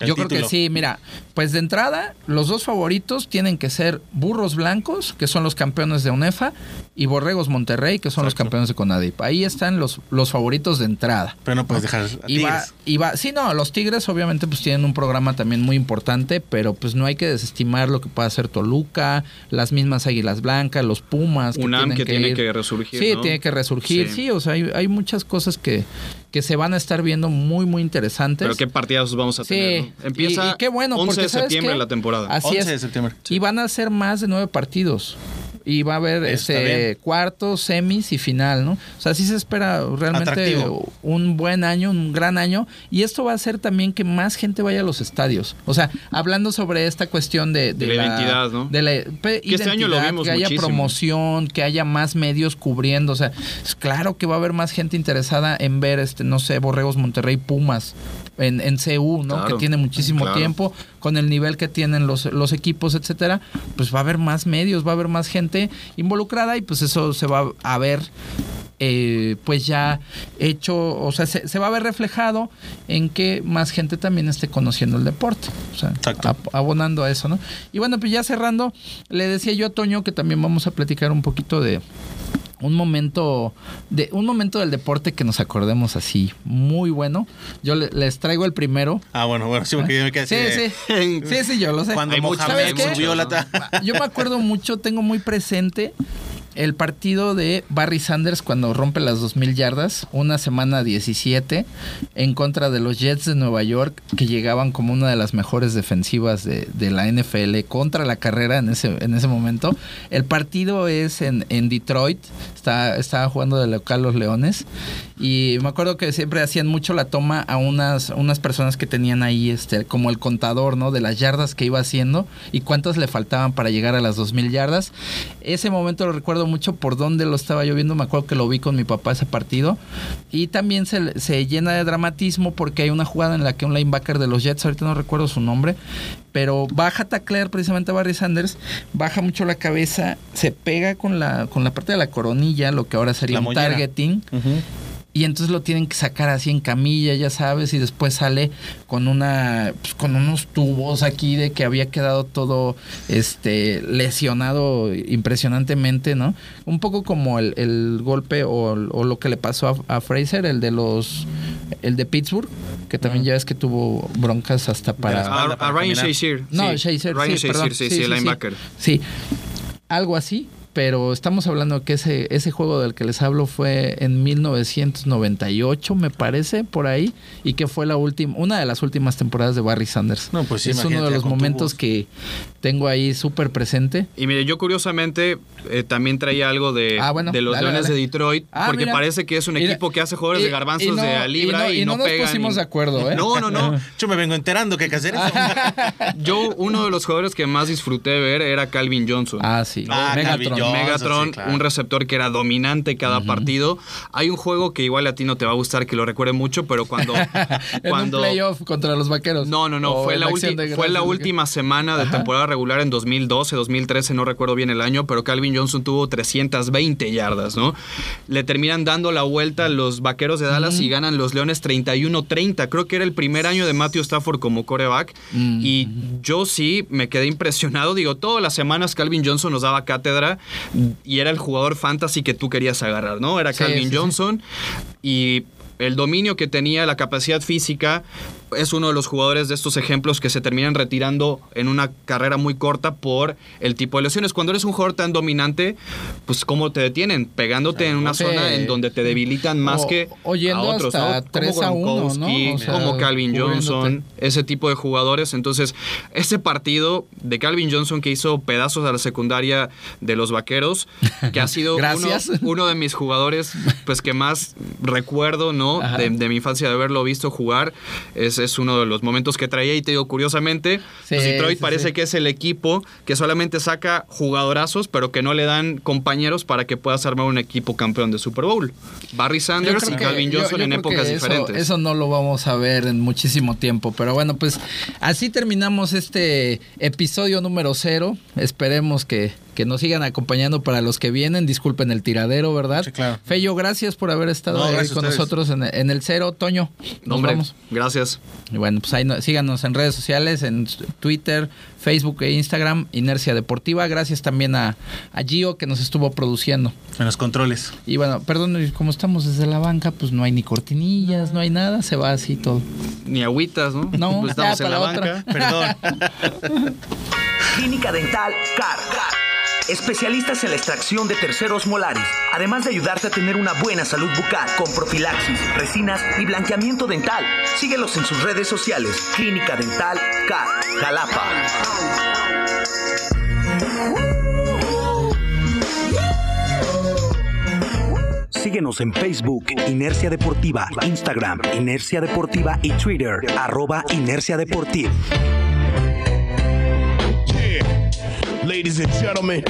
Yo creo que sí, mira, pues de entrada, los dos favoritos tienen que ser Burros Blancos, que son los campeones de UNEFA, y Borregos Monterrey, que son los campeones de CONADIP. Ahí están los, los favoritos de entrada. Pero no puedes dejar a Y va, y va, sí, no, los Tigres obviamente pues tienen un programa también muy importante, pero pues no hay que desestimar lo que pueda hacer Toluca, las mismas Águilas Blancas, los Pumas. UNAM que tiene que resurgir, Sí, ¿no? tiene que resurgir, sí, Sí. o sea, hay, hay muchas cosas que, que se van a estar viendo muy, muy interesantes. Pero qué partidazos vamos a Sí, tener. ¿no? Empieza y, y qué bueno, 11 porque de ¿sabes septiembre qué? la temporada. Así 11 es. de septiembre. Y van a ser más de nueve partidos. Y va a haber Está este cuartos, semis y final, ¿no? O sea, sí se espera realmente Atractivo. un buen año, un gran año y esto va a hacer también que más gente vaya a los estadios. O sea, hablando sobre esta cuestión de, De la identidad, ¿no? De la Que este año lo vimos que haya muchísimo. promoción, que haya más medios cubriendo, o sea, es claro que va a haber más gente interesada en ver este no sé, Borregos Monterrey Pumas en, en CU, ¿no? Claro, que tiene muchísimo claro. tiempo, con el nivel que tienen los, los equipos, etcétera, pues va a haber más medios, va a haber más gente involucrada y pues eso se va a ver eh, pues ya hecho, o sea, se, se va a ver reflejado en que más gente también esté conociendo el deporte, o sea, abonando a eso, ¿no? Y bueno, pues ya cerrando, le decía yo a Toño que también vamos a platicar un poquito de un momento de un momento del deporte que nos acordemos así muy bueno. Yo le- les traigo el primero. Ah, bueno, bueno, sí, porque yo me quedé así Sí, de- sí. Sí, sí, yo lo sé. Cuando Mohamed subió la... Yo me acuerdo mucho, tengo muy presente el partido de Barry Sanders cuando rompe las 2000 yardas, una semana 17, en contra de los Jets de Nueva York, que llegaban como una de las mejores defensivas de, la NFL contra la carrera en ese, en ese momento. El partido es en, en Detroit, está, estaba jugando de local los Leones, y me acuerdo que siempre hacían mucho la toma a unas, unas personas que tenían ahí este, como el contador, ¿no? De las yardas que iba haciendo y cuántas le faltaban para llegar a las 2000 yardas. Ese momento lo recuerdo mucho por dónde lo estaba yo viendo. Me acuerdo que lo vi con mi papá ese partido. Y también se, se llena de dramatismo porque hay una jugada en la que un linebacker de los Jets, ahorita no recuerdo su nombre, pero baja a taclear precisamente a Barry Sanders, baja mucho la cabeza, se pega con la, con la parte de la coronilla, lo que ahora sería La un mollera. targeting. Y entonces lo tienen que sacar así en camilla, ya sabes, y después sale con una pues, con unos tubos aquí de que había quedado todo este lesionado impresionantemente, ¿no? Un poco como el, el golpe o, o lo que le pasó a, a Fraser, el de los el de Pittsburgh, que también ya ves que tuvo broncas hasta para la A, Ryan. Shazier. no, sí. Shazier, Ryan sí, Shazier, perdón. sí, sí, el linebacker. Sí, algo así, pero estamos hablando que ese, ese juego del que les hablo fue en 1998, me parece, por ahí, y que fue la última, una de las últimas temporadas de Barry Sanders. No, pues sí, es uno de los momentos que tengo ahí súper presente. Y mire, yo curiosamente eh, también traía algo de, Ah, bueno, de los dale, Leones dale. de Detroit, Ah, porque mira. parece que es un Mira, equipo que hace jugadores y- de garbanzos y no- de a y libra no- y, y no nos pegan. pusimos de acuerdo, ¿eh? No, no, no. Yo me vengo enterando que hay que hacer eso. Yo, uno de los jugadores que más disfruté ver era Calvin Johnson. Ah, sí. Ah, Calvin Johnson. Megatron, sí, claro. un receptor que era dominante cada partido. Hay un juego que igual a ti no te va a gustar, que lo recuerde mucho, pero cuando... en cuando un playoff contra los vaqueros. no, no, no, fue la, ulti- fue última semana de temporada regular en 2012, 2013, no recuerdo bien el año, pero Calvin Johnson tuvo 320 yardas, ¿no? Le terminan dando la vuelta los vaqueros de Dallas y ganan los Leones 31-30. Creo que era el primer año de Matthew Stafford como coreback. Mm. Y yo sí me quedé impresionado. Digo, todas las semanas Calvin Johnson nos daba cátedra y era el jugador fantasy que tú querías agarrar, ¿no? Era Calvin sí, sí. Johnson y el dominio que tenía, la capacidad física, es uno de los jugadores de estos ejemplos que se terminan retirando en una carrera muy corta por el tipo de lesiones. Cuando eres un jugador tan dominante, pues ¿cómo te detienen? Pegándote en una zona en donde te debilitan más O- que o yendo a otros, hasta ¿no? 3 a 1, ¿no? Gronkowski, O sea, como Calvin. Johnson, ese tipo de jugadores. Entonces, ese partido de Calvin Johnson que hizo pedazos a la secundaria de los vaqueros, que ha sido uno, de mis jugadores pues que más recuerdo, ¿no? De, de mi infancia de haberlo visto jugar. Es, es uno de los momentos que traía y te digo, curiosamente, Sí, pues Detroit sí, parece sí. que es el equipo que solamente saca jugadorazos, pero que no le dan compañeros para que puedas armar un equipo campeón de Super Bowl. Barry Sanders y Calvin Johnson yo en épocas eso- diferentes. Eso no lo vamos a ver en muchísimo tiempo. Pero bueno, pues así terminamos este episodio número cero. Esperemos que, que nos sigan acompañando para los que vienen. Disculpen el tiradero, ¿verdad? Sí, claro. Fello, gracias por haber estado No, ahí con nosotros en, en el cero. Toño, nos No, hombre, vamos. gracias. Y bueno, pues ahí no- síganos en redes sociales, en Twitter, Facebook e Instagram, Inercia Deportiva. Gracias también a, a Gio que nos estuvo produciendo. En los controles. Y bueno, perdón, como estamos desde la banca, pues no hay ni cortinillas, no hay nada, se va así todo. Ni agüitas, ¿no? No, Pues estamos ya, en la otra. banca. Perdón. Clínica Dental CAR especialistas en la extracción de terceros molares, además de ayudarte a tener una buena salud bucal con profilaxis, resinas y blanqueamiento dental. Síguelos en sus redes sociales, Clínica Dental CAT, Jalapa. Síguenos en Facebook, Inercia Deportiva, Instagram, Inercia Deportiva y Twitter, arroba Inercia Deportiva. ladies and gentlemen.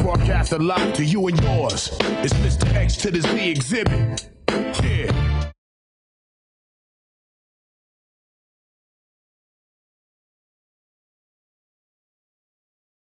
Broadcast a lot to you and yours. It's Mr. X to the Z exhibit. Yeah.